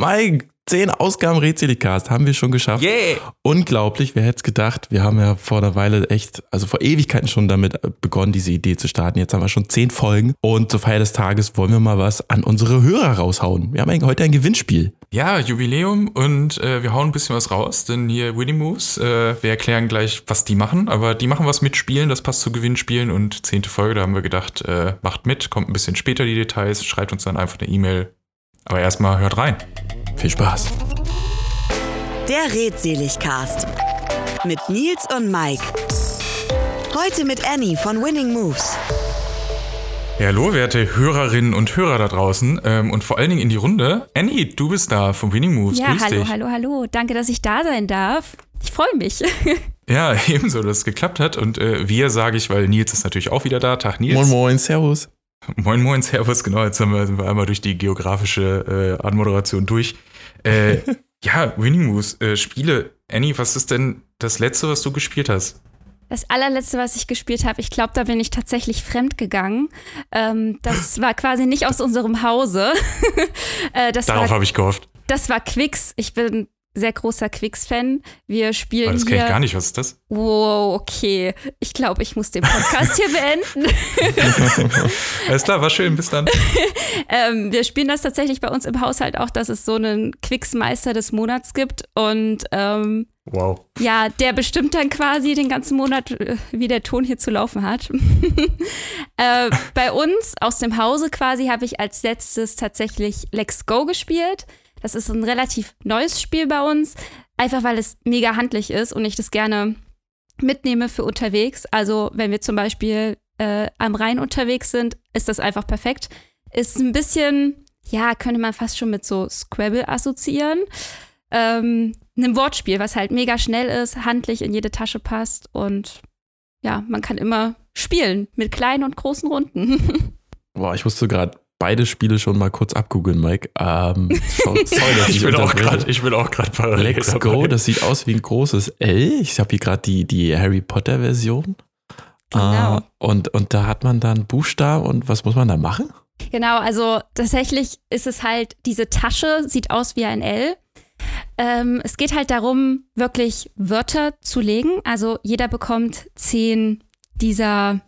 Mike, zehn Ausgaben Rätselicast haben wir schon geschafft. Yeah! Unglaublich, wer hätte es gedacht? Wir haben ja vor einer Weile echt, also vor Ewigkeiten schon damit begonnen, diese Idee zu starten. Jetzt haben wir schon zehn Folgen und zur Feier des Tages wollen wir mal was an unsere Hörer raushauen. Wir haben heute ein Gewinnspiel. Ja, Jubiläum und äh, wir hauen ein bisschen was raus, denn hier Winnie Moves, äh, wir erklären gleich, was die machen, aber die machen was mit Spielen, das passt zu Gewinnspielen und zehnte Folge, da haben wir gedaht, äh, macht mit, kommt ein bisschen später die Details, schreibt uns dann einfach eine E-Mail. Aber erstmal hört rein. Viel Spaß. Der Redseligcast mit Nils und Mike. Heute mit Annie von Winning Moves. Ja, hallo, werte Hörerinnen und Hörer da draußen ähm, und vor allen Dingen in die Runde. Annie, du bist da von Winning Moves. Ja, Grüß hallo, dich. hallo, hallo. Danke, dass ich da sein darf. Ich freue mich. Ja, ebenso, dass es geklappt hat. Und äh, wir sage ich, weil Nils ist natürlich auch wieder da. Tag Nils. Moin, moin, servus. Moin, moin, Servus, genau. Jetzt haben wir, sind wir einmal durch die geografische äh, Anmoderation durch. Äh, ja, Winning Moves, äh, Spiele. Annie, was ist denn das letzte, was du gespielt hast? Das allerletzte, was ich gespielt habe, ich glaube, da bin ich tatsächlich fremd gegangen. Ähm, das war quasi nicht aus unserem Hause. äh, das Darauf habe ich gehofft. das war Quicks. Ich bin sehr großer Quicks-Fan. Wir spielen Aber das kenne ich gar nicht. Was ist das? Wow, okay. Ich glaube, ich muss den Podcast hier beenden. Alles klar, war schön. Bis dann. ähm, wir spielen das tatsächlich bei uns im Haushalt auch, dass es so einen Quicks-Meister des Monats gibt. Und ähm, Wow. Ja, der bestimmt dann quasi den ganzen Monat, äh, wie der Ton hier zu laufen hat. äh, bei uns aus dem Hause quasi habe ich als letztes tatsächlich Let's Go gespielt. Das ist ein relativ neues Spiel bei uns, einfach weil es mega handlich ist und ich das gerne mitnehme für unterwegs. Also wenn wir zum Beispiel äh, am Rhein unterwegs sind, ist das einfach perfekt. Ist ein bisschen, ja, könnte man fast schon mit so Scrabble assoziieren. Ähm, einem Wortspiel, was halt mega schnell ist, handlich in jede Tasche passt und ja, man kann immer spielen mit kleinen und großen Runden. Boah, ich musste gerade beide Spiele schon mal kurz abgoogeln, Mike. Ähm, sorry, dass Ich bin auch gerade, ich bin auch gerade parallel Let's dabei. Go, das sieht aus wie ein großes L. Ich habe hier gerade die, die Harry Potter Version. Genau. Äh, und, und da hat man dann Buchstaben und was muss man da machen? genau, also tatsächlich ist es halt, diese Tasche sieht aus wie ein L. Ähm, es geht halt darum, wirklich Wörter zu legen. Also jeder bekommt zehn dieser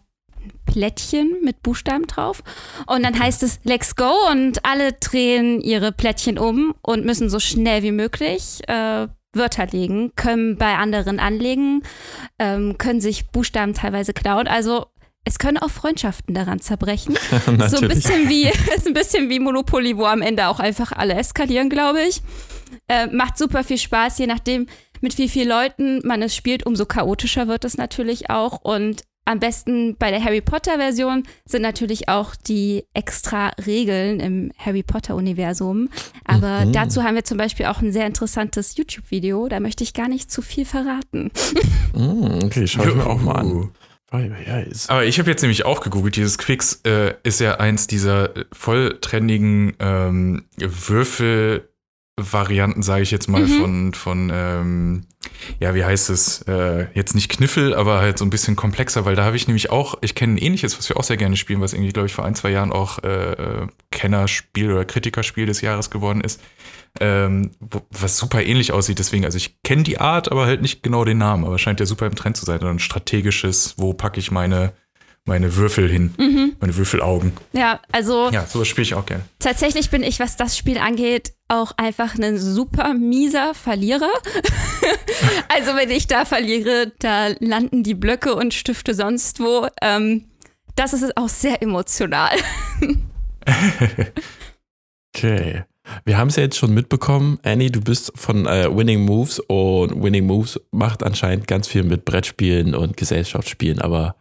Plättchen mit Buchstaben drauf. Und dann heißt es Let's go und alle drehen ihre Plättchen um und müssen so schnell wie möglich äh, Wörter legen, können bei anderen anlegen, ähm, können sich Buchstaben teilweise klauen. Also es können auch Freundschaften daran zerbrechen. so ein bisschen wie, ist ein bisschen wie Monopoly, wo am Ende auch einfach alle eskalieren, glaube ich. Äh, macht super viel Spaß, je nachdem, mit wie vielen Leuten man es spielt, umso chaotischer wird es natürlich auch. Und am besten bei der Harry Potter-Version sind natürlich auch die extra Regeln im Harry Potter-Universum. Aber Mhm. dazu haben wir zum Beispiel auch ein sehr interessantes YouTube-Video. Da möchte ich gar nicht zu viel verraten. Mm, okay, schau ich mir auch mal an. Ist, Aber ich habe jetzt nämlich auch gegoogelt, dieses Quicks äh, ist ja eins dieser voll trendigen ähm, Würfelvarianten, sage ich jetzt mal, Mhm. von, von ähm, ja, wie heißt es? Äh, jetzt nicht Kniffel, aber halt so ein bisschen komplexer, weil da habe ich nämlich auch, ich kenne ein ähnliches, was wir auch sehr gerne spielen, was irgendwie, glaube ich, vor ein, zwei Jahren auch äh, äh, Kennerspiel oder Kritikerspiel des Jahres geworden ist. Ähm, was super ähnlich aussieht, deswegen, also ich kenne die Art, aber halt nicht genau den Namen, aber scheint ja super im Trend zu sein. Ein strategisches, wo packe ich meine, meine Würfel hin, meine Würfelaugen. Ja, also Ja, sowas spiele ich auch gerne. Tatsächlich bin ich, was das Spiel angeht, auch einfach ein super mieser Verlierer. also wenn ich da verliere, da landen die Blöcke und Stifte sonst wo. Ähm, das ist auch sehr emotional. Okay. Wir haben es ja jetzt schon mitbekommen, Annie, du bist von äh, Winning Moves und Winning Moves macht anscheinend ganz viel mit Brettspielen und Gesellschaftsspielen, aber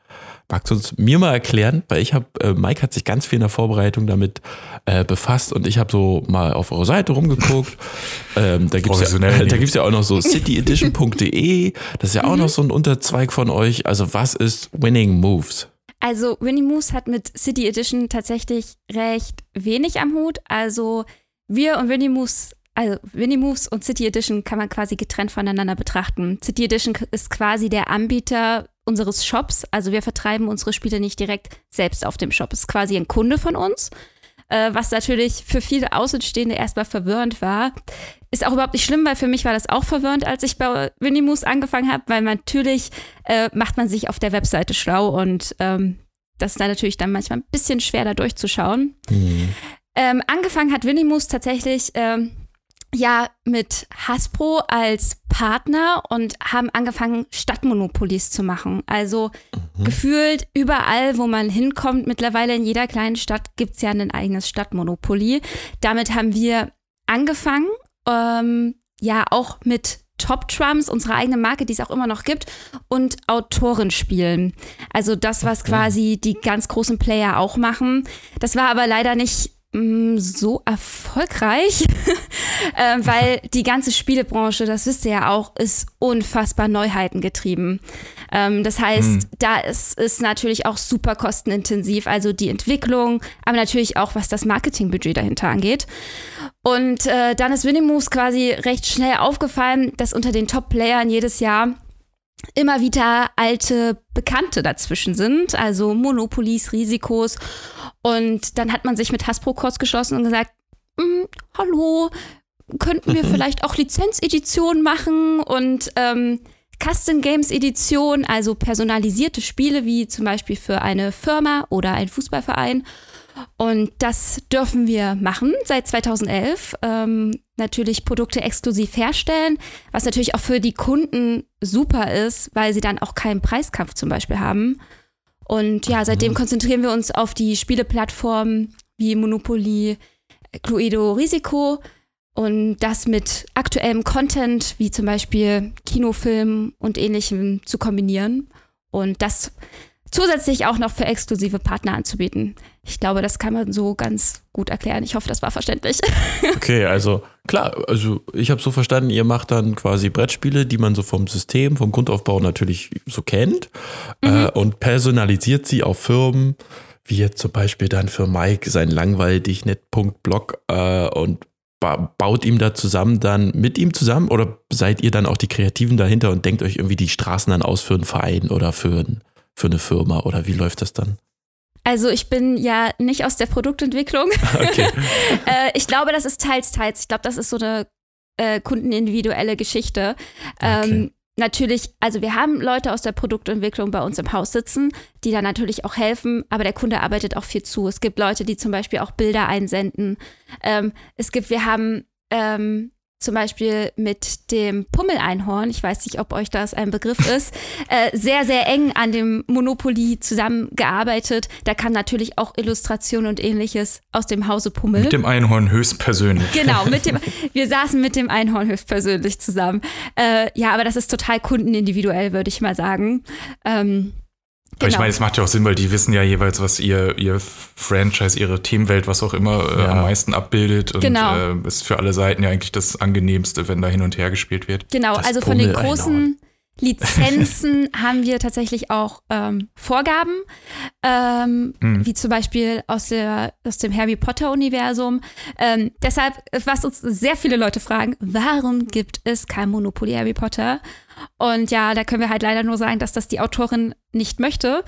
magst du uns mir mal erklären, weil ich habe, äh, Mike hat sich ganz viel in der Vorbereitung damit äh, befasst und ich habe so mal auf eure Seite rumgeguckt. ähm, da gibt es ja, da gibt's ja auch noch so cityedition.de, das ist ja auch noch so ein Unterzweig von euch. Also was ist Winning Moves? Also Winnie Moose hat mit City Edition tatsächlich recht wenig am Hut. Also wir und Winnie Moose, also Winnie Moves und City Edition kann man quasi getrennt voneinander betrachten. City Edition ist quasi der Anbieter unseres Shops. Also wir vertreiben unsere Spiele nicht direkt selbst auf dem Shop. Es ist quasi ein Kunde von uns. äh, was natürlich für viele Außenstehende erstmal verwirrend war. Ist auch überhaupt nicht schlimm, weil für mich war das auch verwirrend, als ich bei Winnie Moose angefangen habe, weil natürlich äh, macht man sich auf der Webseite schlau und ähm, das ist dann natürlich dann manchmal ein bisschen schwer, da durchzuschauen. Mhm. Ähm, angefangen hat Winnie Moose tatsächlich ähm, ja mit Hasbro als Partner und haben angefangen, Stadtmonopolies zu machen. Also mhm. gefühlt überall, wo man hinkommt, mittlerweile in jeder kleinen Stadt gibt es ja ein eigenes Stadtmonopoly. Damit haben wir angefangen, ähm, ja auch mit Top Trumps, unsere eigene Marke, die es auch immer noch gibt, und Autorenspielen. Also das, was quasi die ganz großen Player auch machen. Das war aber leider nicht so erfolgreich, äh, weil die ganze Spielebranche, das wisst ihr ja auch, ist unfassbar Neuheiten getrieben. Ähm, das heißt, hm. da ist es natürlich auch super kostenintensiv, also die Entwicklung, aber natürlich auch, was das Marketingbudget dahinter angeht. Und äh, dann ist Winimoves quasi recht schnell aufgefallen, dass unter den Top-Playern jedes Jahr immer wieder alte Bekannte dazwischen sind, also Monopolies, Risikos. Und dann hat man sich mit Hasbro kurz geschlossen und gesagt, hm, hallo, könnten wir vielleicht auch Lizenzeditionen machen und ähm, Custom Games Edition, also personalisierte Spiele wie zum Beispiel für eine Firma oder einen Fußballverein. Und das dürfen wir machen seit 2011. Ähm, natürlich Produkte exklusiv herstellen, was natürlich auch für die Kunden super ist, weil sie dann auch keinen Preiskampf zum Beispiel haben. Und ja, seitdem konzentrieren wir uns auf die Spieleplattformen wie Monopoly, Cluedo, Risiko und das mit aktuellem Content wie zum Beispiel Kinofilm und ähnlichem zu kombinieren. Und das zusätzlich auch noch für exklusive Partner anzubieten. Ich glaube, das kann man so ganz gut erklären. Ich hoffe, das war verständlich. Okay, also klar, also ich habe so verstanden, ihr macht dann quasi Brettspiele, die man so vom System, vom Grundaufbau natürlich so kennt mhm. äh, und personalisiert sie auf Firmen, wie jetzt zum Beispiel dann für Mike sein langweilig net.blog äh, und baut ihm da zusammen dann mit ihm zusammen oder seid ihr dann auch die Kreativen dahinter und denkt euch irgendwie die Straßen dann aus für einen Verein oder für ein für eine Firma oder wie läuft das dann? Also ich bin ja nicht aus der Produktentwicklung. Okay. äh, ich glaube, das ist teils, teils. Ich glaube, das ist so eine äh, kundenindividuelle Geschichte. Ähm, okay. Natürlich, also wir haben Leute aus der Produktentwicklung bei uns im Haus sitzen, die da natürlich auch helfen, aber der Kunde arbeitet auch viel zu. Es gibt Leute, die zum Beispiel auch Bilder einsenden. Ähm, es gibt, wir haben ähm, zum Beispiel mit dem Pummeleinhorn, ich weiß nicht, ob euch das ein Begriff ist, äh, sehr, sehr eng an dem Monopoly zusammengearbeitet. Da kann natürlich auch Illustration und ähnliches aus dem Hause Pummel. Mit dem Einhorn höchstpersönlich. Genau, mit dem, wir saßen mit dem Einhorn höchstpersönlich zusammen. Äh, ja, aber das ist total kundenindividuell, würde ich mal sagen. Ähm, Genau. ich meine, es macht ja auch Sinn, weil die wissen ja jeweils, was ihr, ihr Franchise, ihre Themenwelt, was auch immer äh, ja. am meisten abbildet. Und genau. äh, ist für alle Seiten ja eigentlich das Angenehmste, wenn da hin und her gespielt wird. Genau, das also von den großen Lizenzen haben wir tatsächlich auch ähm, Vorgaben, ähm, hm. wie zum Beispiel aus, der, aus dem Harry Potter-Universum. Ähm, deshalb, was uns sehr viele Leute fragen, warum gibt es kein Monopoly Harry Potter? Und ja, da können wir halt leider nur sagen, dass das die Autorin nicht möchte.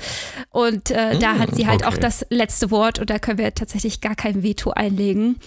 Und äh, da hat sie halt okay. auch das letzte Wort und da können wir tatsächlich gar kein Veto einlegen.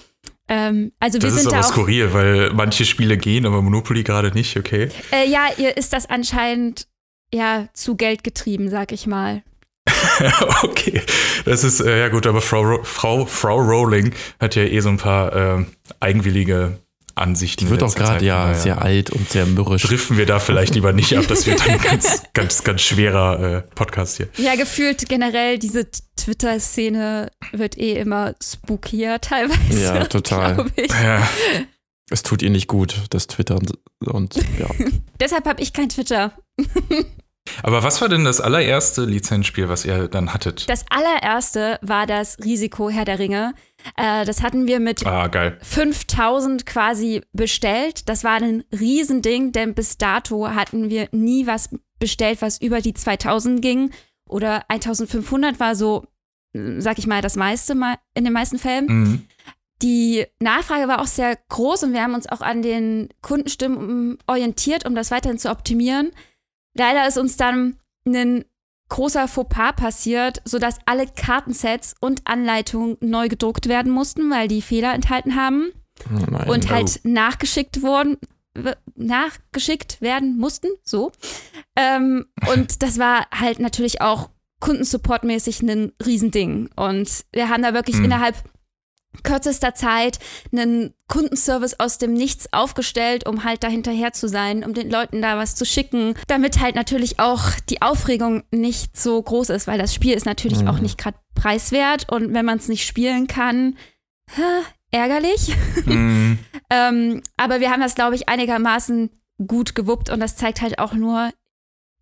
Ähm, also das wir sind ist aber da skurril, weil manche Spiele gehen, aber Monopoly gerade nicht, okay? Äh, ja, ihr ist das anscheinend ja zu Geld getrieben, sag ich mal. okay, das ist äh, ja gut, aber Frau, Frau, Frau Rowling hat ja eh so ein paar äh, eigenwillige Ansichten. Die wird auch gerade ja sehr alt und sehr mürrisch. Driften wir da vielleicht lieber nicht ab, das wird ein ganz, ganz, ganz schwerer äh, Podcast hier. Ja, gefühlt generell diese Twitter-Szene wird eh immer spookier teilweise. Ja, total. Ja. Es tut ihr nicht gut, das Twitter und, und ja. Deshalb habe ich kein Twitter. Aber was war denn das allererste Lizenzspiel, was ihr dann hattet? Das allererste war das Risiko Herr der Ringe. Äh, das hatten wir mit ah, 5000 quasi bestellt. Das war ein Riesending, denn bis dato hatten wir nie was bestellt, was über die 2000 ging. Oder 1500 war so, sag ich mal, das meiste mal in den meisten Fällen. Mhm. Die Nachfrage war auch sehr groß und wir haben uns auch an den Kundenstimmen orientiert, um das weiterhin zu optimieren. Leider ist uns dann ein großer Fauxpas passiert, sodass alle Kartensets und Anleitungen neu gedruckt werden mussten, weil die Fehler enthalten haben Oh nein. und halt nachgeschickt wurden, nachgeschickt werden mussten, so. Ähm, und das war halt natürlich auch kundensupportmäßig ein Riesending. Und wir haben da wirklich Mhm. innerhalb kürzester Zeit einen Kundenservice aus dem Nichts aufgestellt, um halt da hinterher zu sein, um den Leuten da was zu schicken, damit halt natürlich auch die Aufregung nicht so groß ist, weil das Spiel ist natürlich Mhm. auch nicht gerade preiswert und wenn man es nicht spielen kann, hä, ärgerlich. Mhm. Ähm, aber wir haben das, glaube ich, einigermaßen gut gewuppt und das zeigt halt auch nur,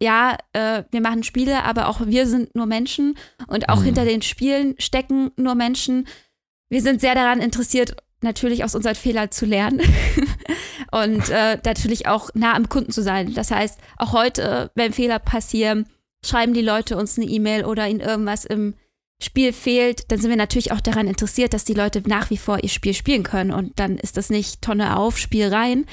ja, äh, wir machen Spiele, aber auch wir sind nur Menschen und auch Mhm. hinter den Spielen stecken nur Menschen. Wir sind sehr daran interessiert, natürlich aus unseren Fehlern zu lernen und äh, natürlich auch nah am Kunden zu sein. Das heißt, auch heute, wenn Fehler passieren, schreiben die Leute uns eine E-Mail oder ihnen irgendwas im Spiel fehlt, dann sind wir natürlich auch daran interessiert, dass die Leute nach wie vor ihr Spiel spielen können. Und dann ist das nicht Tonne auf, Spiel rein.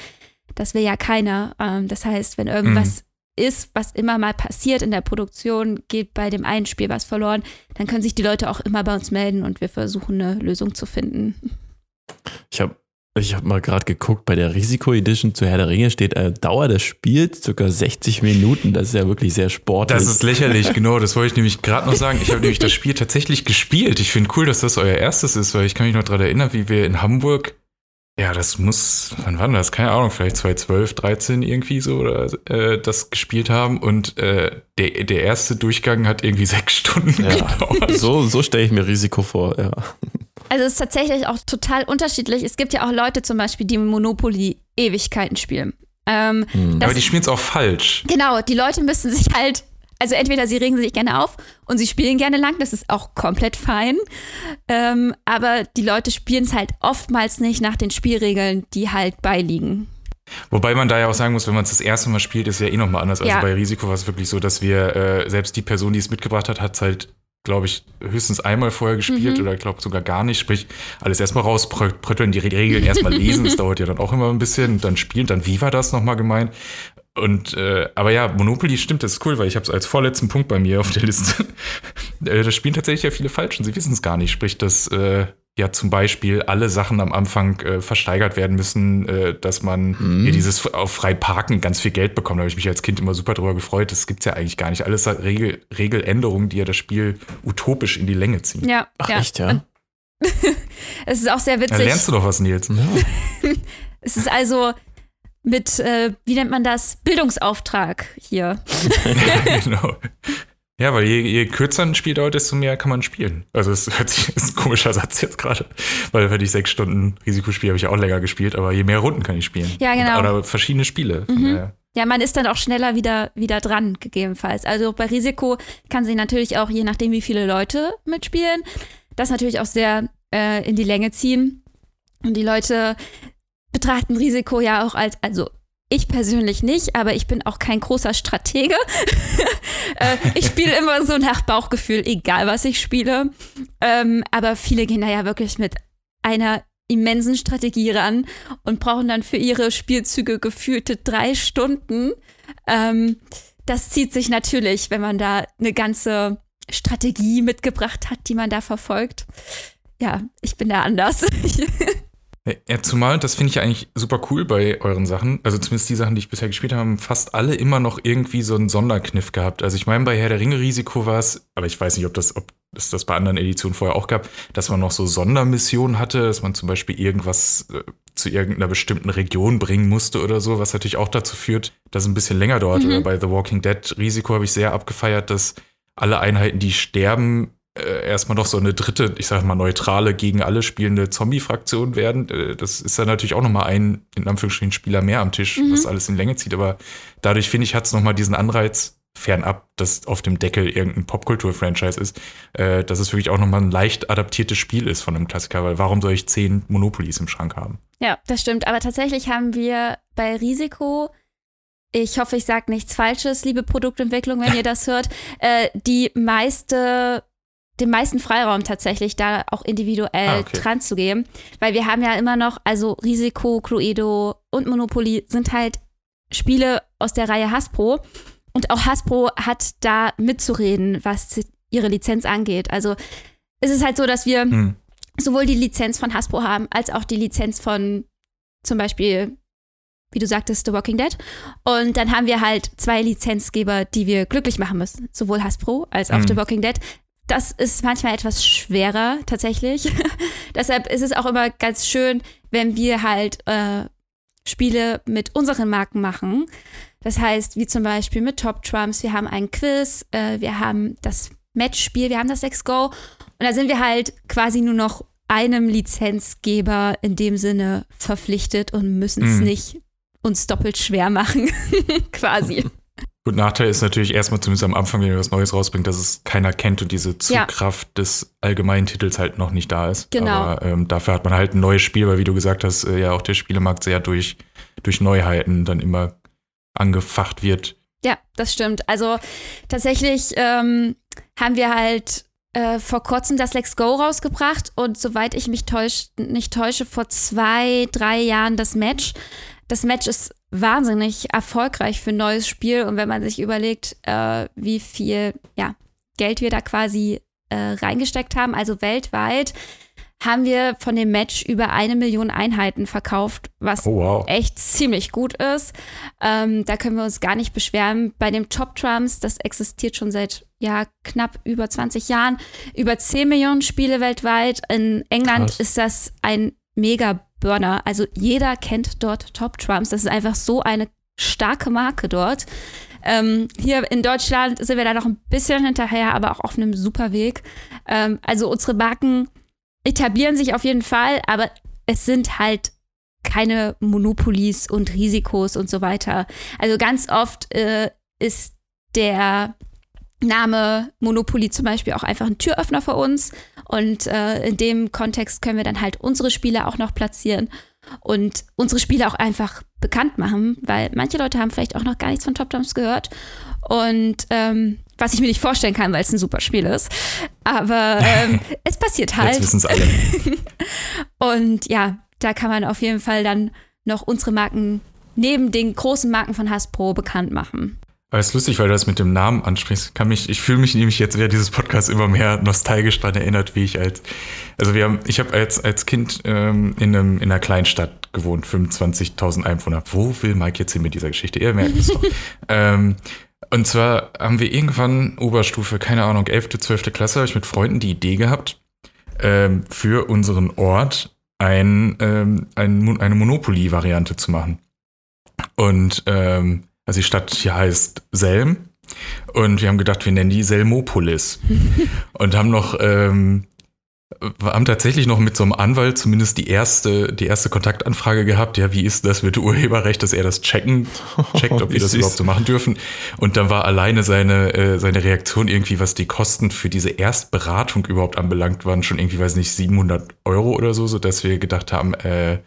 Das will ja keiner. Ähm, das heißt, wenn irgendwas ist, was immer mal passiert in der Produktion, geht bei dem einen Spiel was verloren, dann können sich die Leute auch immer bei uns melden und wir versuchen eine Lösung zu finden. Ich habe ich hab mal gerade geguckt, bei der Risiko-Edition zu Herr der Ringe steht äh, Dauer des Spiels ca. 60 Minuten. Das ist ja wirklich sehr sportlich. Das ist lächerlich, genau. Das wollte ich nämlich gerade noch sagen. Ich habe nämlich das Spiel tatsächlich gespielt. Ich finde cool, dass das euer erstes ist, weil ich kann mich noch daran erinnern, wie wir in Hamburg, ja, das muss, wann war das? Keine Ahnung, vielleicht 2012, 13 irgendwie so, oder äh, das gespielt haben. Und äh, der, der erste Durchgang hat irgendwie sechs Stunden ja. gedauert. So, so stelle ich mir Risiko vor, ja. Also es ist tatsächlich auch total unterschiedlich. Es gibt ja auch Leute zum Beispiel, die Monopoly Ewigkeiten spielen. Ähm, Hm. das Aber die spielen es auch falsch. Genau, die Leute müssen sich halt, also entweder sie regen sich gerne auf und sie spielen gerne lang, das ist auch komplett fein. Ähm, aber die Leute spielen es halt oftmals nicht nach den Spielregeln, die halt beiliegen. Wobei man da ja auch sagen muss, wenn man es das erste Mal spielt, ist ja eh nochmal anders. Also Ja. bei Risiko war es wirklich so, dass wir, äh, selbst die Person, die es mitgebracht hat, hat es halt, glaube ich, höchstens einmal vorher gespielt Mhm. oder ich glaube sogar gar nicht. Sprich, alles erstmal rausprötteln, die Re- Regeln erstmal lesen, das dauert ja dann auch immer ein bisschen und dann spielen, dann wie war das nochmal gemeint? Und äh, aber ja, Monopoly stimmt, das ist cool, weil ich habe es als vorletzten Punkt bei mir auf der Liste. äh, das spielen tatsächlich ja viele falsch und sie wissen es gar nicht. Sprich, dass äh, ja zum Beispiel alle Sachen am Anfang äh, versteigert werden müssen, äh, dass man Mhm. hier dieses auf frei parken ganz viel Geld bekommt. Da habe ich mich als Kind immer super drüber gefreut. Das gibt's ja eigentlich gar nicht. Alles hat Regel, Regeländerungen, die ja das Spiel utopisch in die Länge ziehen. Ja, Ach, ja. echt, ja? Es ist auch sehr Da witzig. lernst du doch was, Nils. ja. Es ist also mit, äh, wie nennt man das, Bildungsauftrag hier. genau. Ja, weil je, je kürzer ein Spiel dauert, desto mehr kann man spielen. Also es hört sich, ist ein komischer Satz jetzt gerade, weil wenn ich sechs Stunden Risiko spiele, habe ich ja auch länger gespielt, aber je mehr Runden kann ich spielen. Ja, genau. Oder verschiedene Spiele. Mhm. Ja, man ist dann auch schneller wieder, wieder dran, gegebenenfalls. Also bei Risiko kann sich natürlich auch, je nachdem, wie viele Leute mitspielen, das natürlich auch sehr äh, in die Länge ziehen. Und die Leute betrachten Risiko ja auch als, also ich persönlich nicht, aber ich bin auch kein großer Stratege. äh, ich spiele immer so nach Bauchgefühl, egal was ich spiele. Ähm, aber viele gehen da ja wirklich mit einer immensen Strategie ran und brauchen dann für ihre Spielzüge gefühlte drei Stunden. Ähm, das zieht sich natürlich, wenn man da eine ganze Strategie mitgebracht hat, die man da verfolgt. Ja, ich bin da anders. Ja, zumal, das finde ich ja eigentlich super cool bei euren Sachen. Also zumindest die Sachen, die ich bisher gespielt habe, haben fast alle immer noch irgendwie so einen Sonderkniff gehabt. Also ich meine, bei Herr der Ringe Risiko war es, aber ich weiß nicht, ob das, ob es das bei anderen Editionen vorher auch gab, dass man noch so Sondermissionen hatte, dass man zum Beispiel irgendwas äh, zu irgendeiner bestimmten Region bringen musste oder so, was natürlich auch dazu führt, dass es ein bisschen länger dauert. Mhm. Oder bei The Walking Dead Risiko habe ich sehr abgefeiert, dass alle Einheiten, die sterben, äh, erstmal noch so eine dritte, ich sag mal neutrale, gegen alle spielende Zombie-Fraktion werden. Äh, das ist dann natürlich auch nochmal ein, in Anführungsstrichen, Spieler mehr am Tisch, Mhm. was alles in Länge zieht. Aber dadurch, finde ich, hat es nochmal diesen Anreiz, fernab, dass auf dem Deckel irgendein Popkultur-Franchise ist, äh, dass es wirklich auch nochmal ein leicht adaptiertes Spiel ist von einem Klassiker, weil warum soll ich zehn Monopolies im Schrank haben? ja, das stimmt. Aber tatsächlich haben wir bei Risiko, ich hoffe, ich sage nichts Falsches, liebe Produktentwicklung, wenn ihr das hört, äh, die meiste den meisten Freiraum tatsächlich da auch individuell Ah, okay. dran zu gehen, weil wir haben ja immer noch, also Risiko, Cluedo und Monopoly sind halt Spiele aus der Reihe Hasbro und auch Hasbro hat da mitzureden, was ihre Lizenz angeht. Also es ist halt so, dass wir hm. sowohl die Lizenz von Hasbro haben, als auch die Lizenz von zum Beispiel, wie du sagtest, The Walking Dead. Und dann haben wir halt zwei Lizenzgeber, die wir glücklich machen müssen. Sowohl Hasbro als auch hm. The Walking Dead. Das ist manchmal etwas schwerer tatsächlich. Deshalb ist es auch immer ganz schön, wenn wir halt äh, Spiele mit unseren Marken machen. Das heißt, wie zum Beispiel mit Top Trumps, wir haben ein Quiz, äh, wir haben das Matchspiel, wir haben das Let's Go. Und da sind wir halt quasi nur noch einem Lizenzgeber in dem Sinne verpflichtet und müssen es mhm. nicht uns doppelt schwer machen, quasi. Gut, Nachteil ist natürlich erstmal zumindest am Anfang, wenn ihr was Neues rausbringt, dass es keiner kennt und diese Zugkraft ja. des allgemeinen Titels halt noch nicht da ist. Genau. Aber ähm, dafür hat man halt ein neues Spiel, weil wie du gesagt hast, äh, ja auch der Spielemarkt sehr durch, durch Neuheiten dann immer angefacht wird. Ja, das stimmt. Also tatsächlich ähm, haben wir halt äh, vor kurzem das Let's Go rausgebracht und soweit ich mich täusch, nicht täusche, vor zwei, drei Jahren das Match. Das Match ist wahnsinnig erfolgreich für ein neues Spiel und wenn man sich überlegt, äh, wie viel ja, Geld wir da quasi äh, reingesteckt haben, also weltweit, haben wir von dem Match über eine Million Einheiten verkauft, was oh, wow. echt ziemlich gut ist. Ähm, da können wir uns gar nicht beschweren. Bei dem Top Trumps, das existiert schon seit ja, knapp über 20 Jahren, über 10 Millionen Spiele weltweit. In England Krass. ist das ein Mega-Burner. Also jeder kennt dort Top Trumps. Das ist einfach so eine starke Marke dort. Ähm, hier in Deutschland sind wir da noch ein bisschen hinterher, aber auch auf einem super Weg. Ähm, also unsere Marken etablieren sich auf jeden Fall, aber es sind halt keine Monopolies und Risikos und so weiter. Also ganz oft äh, ist der Name Monopoly zum Beispiel auch einfach ein Türöffner für uns. Und äh, in dem Kontext können wir dann halt unsere Spiele auch noch platzieren und unsere Spiele auch einfach bekannt machen, weil manche Leute haben vielleicht auch noch gar nichts von Top Jumps gehört. Und ähm, was ich mir nicht vorstellen kann, weil es ein super Spiel ist. Aber ähm, es passiert halt. Jetzt wissen es alle. und ja, da kann man auf jeden Fall dann noch unsere Marken neben den großen Marken von Hasbro bekannt machen. Aber es ist lustig, weil du das mit dem Namen ansprichst. Kann mich, ich fühle mich nämlich jetzt während dieses Podcasts immer mehr nostalgisch daran erinnert, wie ich als, also wir haben, ich habe als, als Kind ähm, in, einem, in einer Kleinstadt gewohnt, 25.000 Einwohner. Wo will Mike jetzt hin mit dieser Geschichte? Ihr merkt es doch. ähm, und zwar haben wir irgendwann Oberstufe, keine Ahnung, 11., 12. Klasse, habe ich mit Freunden die Idee gehabt, ähm, für unseren Ort ein, ähm, ein, eine Monopoly-Variante zu machen. Und ähm, also die Stadt hier heißt Selm. Und wir haben gedacht, wir nennen die Selmopolis. und haben noch, ähm, haben tatsächlich noch mit so einem Anwalt zumindest die erste, die erste Kontaktanfrage gehabt. Ja, wie ist das mit Urheberrecht, dass er das checken, checkt, ob wir das überhaupt so machen dürfen. Und dann war alleine seine, äh, seine Reaktion irgendwie, was die Kosten für diese Erstberatung überhaupt anbelangt, waren schon irgendwie, weiß nicht, 700 Euro oder so, sodass wir gedacht haben, äh,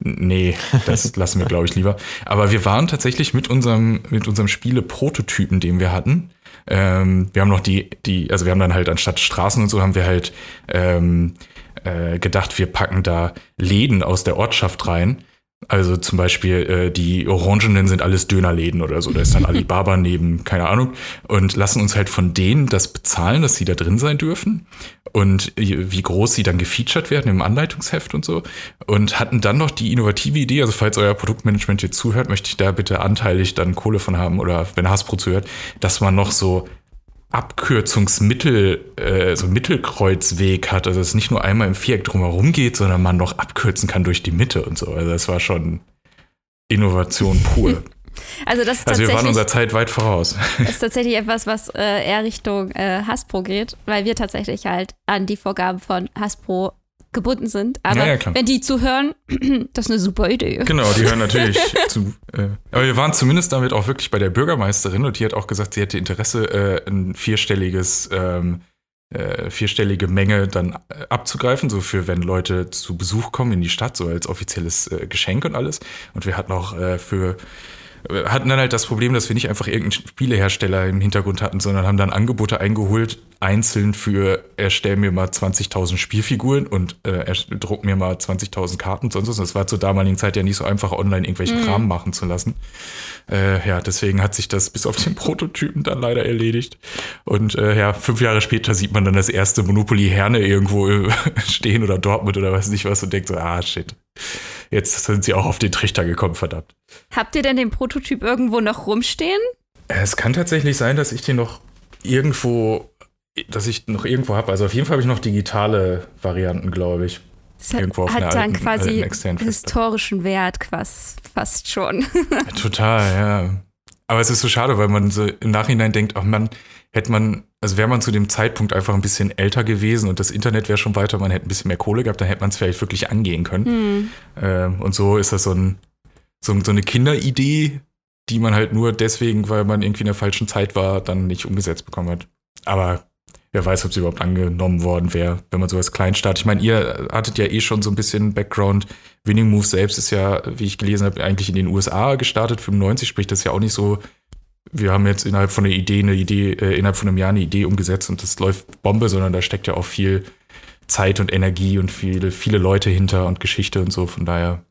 Nee, das lassen wir, glaube ich, lieber. Aber wir waren tatsächlich mit unserem, mit unserem Spiele-Prototypen, den wir hatten. Ähm, wir haben noch die, die, also wir haben dann halt anstatt Straßen und so haben wir halt ähm, äh, gedacht, wir packen da Läden aus der Ortschaft rein also zum Beispiel äh, die Orangenen sind alles Dönerläden oder so. Da ist dann Alibaba neben, keine Ahnung. Und lassen uns halt von denen das bezahlen, dass sie da drin sein dürfen. Und wie groß sie dann gefeatured werden im Anleitungsheft und so. Und hatten dann noch die innovative Idee, also falls euer Produktmanagement hier zuhört, möchte ich da bitte anteilig dann Kohle von haben oder wenn Hasbro zuhört, dass man noch so Abkürzungsmittel, äh, so Mittelkreuzweg hat. Also es nicht nur einmal im Viereck drumherum geht, sondern man noch abkürzen kann durch die Mitte und so. Also das war schon Innovation pur. Also, das ist also wir waren unserer Zeit weit voraus. Das ist tatsächlich etwas, was äh, eher Richtung äh, Hasbro geht, weil wir tatsächlich halt an die Vorgaben von Hasbro gebunden sind. Aber ja, ja, wenn die zuhören, das ist eine super Idee. Genau, die hören natürlich zu. Äh, aber wir waren zumindest damit auch wirklich bei der Bürgermeisterin und die hat auch gesagt, sie hätte Interesse, äh, ein vierstelliges, ähm, äh, vierstellige Menge dann äh, abzugreifen, so für wenn Leute zu Besuch kommen in die Stadt, so als offizielles äh, Geschenk und alles. Und wir hatten auch äh, für hatten dann halt das Problem, dass wir nicht einfach irgendeinen Spielehersteller im Hintergrund hatten, sondern haben dann Angebote eingeholt, einzeln für erstell mir mal 20.000 Spielfiguren und äh, druck mir mal 20.000 Karten und sonst was. Das war zur damaligen Zeit ja nicht so einfach, online irgendwelchen mhm. Kram machen zu lassen. Äh, ja, deswegen hat sich das bis auf den Prototypen dann leider erledigt. Und äh, ja, fünf Jahre später sieht man dann das erste Monopoly Herne irgendwo stehen oder Dortmund oder weiß nicht was und denkt so, ah shit, jetzt sind sie auch auf den Trichter gekommen, verdammt. Habt ihr denn den Prototyp irgendwo noch rumstehen? Es kann tatsächlich sein, dass ich den noch irgendwo, dass ich noch irgendwo habe. Also auf jeden Fall habe ich noch digitale Varianten, glaube ich. Das irgendwo auf hat dann alten, quasi historischen Wert fast, fast schon. Total, ja. Aber es ist so schade, weil man so im Nachhinein denkt, ach man, hätte man, also wäre man zu dem Zeitpunkt einfach ein bisschen älter gewesen und das Internet wäre schon weiter, man hätte ein bisschen mehr Kohle gehabt, dann hätte man es vielleicht wirklich angehen können. Hm. Ähm, und so ist das so, ein, so, so eine Kinderidee, die man halt nur deswegen, weil man irgendwie in der falschen Zeit war, dann nicht umgesetzt bekommen hat. Aber wer weiß, ob sie überhaupt angenommen worden wäre, wenn man sowas klein startet. Ich meine, ihr hattet ja eh schon so ein bisschen Background. Winning Move selbst ist ja, wie ich gelesen habe, eigentlich in den USA gestartet, 95, sprich das ist ja auch nicht so, wir haben jetzt innerhalb von einer Idee eine Idee, äh, innerhalb von einem Jahr eine Idee umgesetzt und das läuft Bombe, sondern da steckt ja auch viel Zeit und Energie und viele, viele Leute hinter und Geschichte und so. Von daher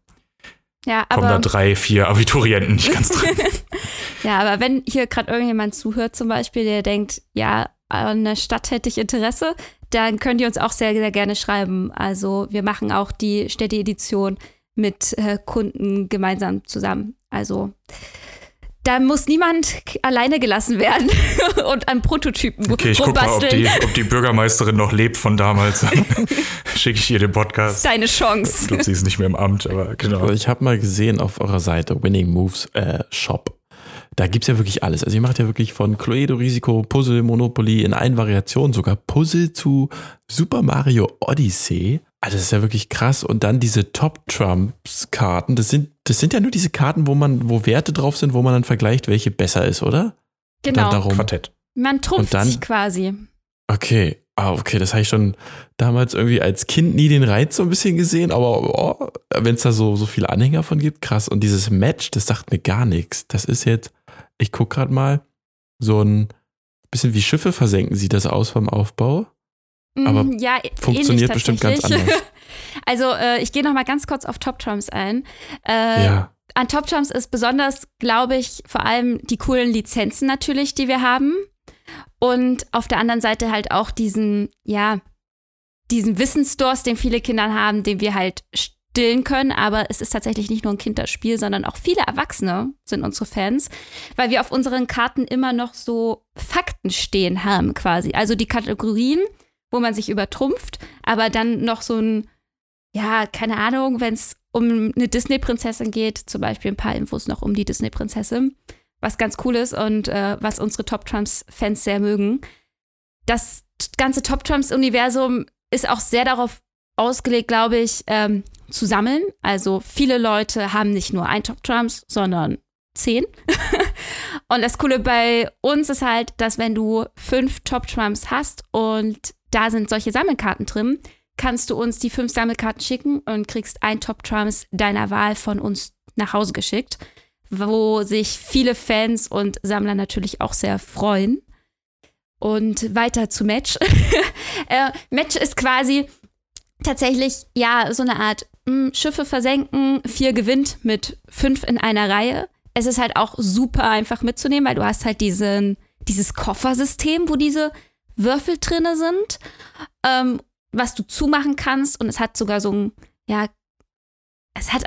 ja, aber, kommen da drei, vier Abiturienten nicht ganz drin. ja, aber wenn hier gerade irgendjemand zuhört, zum Beispiel, der denkt, ja, an der Stadt hätte ich Interesse, dann könnt ihr uns auch sehr, sehr gerne schreiben. Also wir machen auch die Städte-Edition mit äh, Kunden gemeinsam zusammen. Also da muss niemand alleine gelassen werden und an Prototypen Okay, ich gucke mal, ob die, ob die, Bürgermeisterin noch lebt von damals. Schicke ich ihr den Podcast. Deine Chance. Ich glaube, sie ist nicht mehr im Amt, aber genau. Ich habe mal gesehen auf eurer Seite Winning Moves äh, Shop. Da gibt es ja wirklich alles. Also ihr macht ja wirklich von Cluedo Risiko, Puzzle, Monopoly in allen Variationen, sogar Puzzle zu Super Mario Odyssey. Also das ist ja wirklich krass. Und dann diese Top-Trumps-Karten, das sind, das sind ja nur diese Karten, wo man, wo Werte drauf sind, wo man dann vergleicht, welche besser ist, oder? Genau. Darum. Quartett. Man trumpft dann, sich quasi. Okay. Ah, okay, das habe ich schon damals irgendwie als Kind nie den Reiz so ein bisschen gesehen, aber oh, wenn es da so, so viele Anhänger von gibt, krass. Und dieses Match, das sagt mir gar nichts. Das ist jetzt, ich gucke gerade mal, so ein bisschen wie Schiffe versenken sieht das aus vom Aufbau. Aber mm, ja, funktioniert bestimmt ganz anders. also äh, ich gehe noch mal ganz kurz auf Top Trumps ein. Äh, ja. An Top Trumps ist besonders, glaube ich, vor allem die coolen Lizenzen natürlich, die wir haben. Und auf der anderen Seite halt auch diesen, ja, diesen Wissensdurst, den viele Kinder haben, den wir halt stillen können. Aber es ist tatsächlich nicht nur ein Kinderspiel, sondern auch viele Erwachsene sind unsere Fans, weil wir auf unseren Karten immer noch so Fakten stehen haben quasi. Also die Kategorien wo man sich übertrumpft, aber dann noch so ein, ja, keine Ahnung, wenn es um eine Disney-Prinzessin geht, zum Beispiel ein paar Infos noch um die Disney-Prinzessin, was ganz cool ist und äh, was unsere Top Trumps-Fans sehr mögen. Das ganze Top Trumps-Universum ist auch sehr darauf ausgelegt, glaube ich, ähm, zu sammeln. Also viele Leute haben nicht nur ein Top Trumps, sondern zehn. und das Coole bei uns ist halt, dass wenn du fünf Top Trumps hast und da sind solche Sammelkarten drin, kannst du uns die fünf Sammelkarten schicken und kriegst ein Top Trumps deiner Wahl von uns nach Hause geschickt, wo sich viele Fans und Sammler natürlich auch sehr freuen. Und weiter zu Match. äh, Match ist quasi tatsächlich ja so eine Art mh, hm, Schiffe versenken, vier gewinnt mit fünf in einer Reihe. Es ist halt auch super einfach mitzunehmen, weil du hast halt diesen, dieses Koffersystem, wo diese Würfel drinne sind, ähm, was du zumachen kannst. Und es hat sogar so ein, ja, es hat,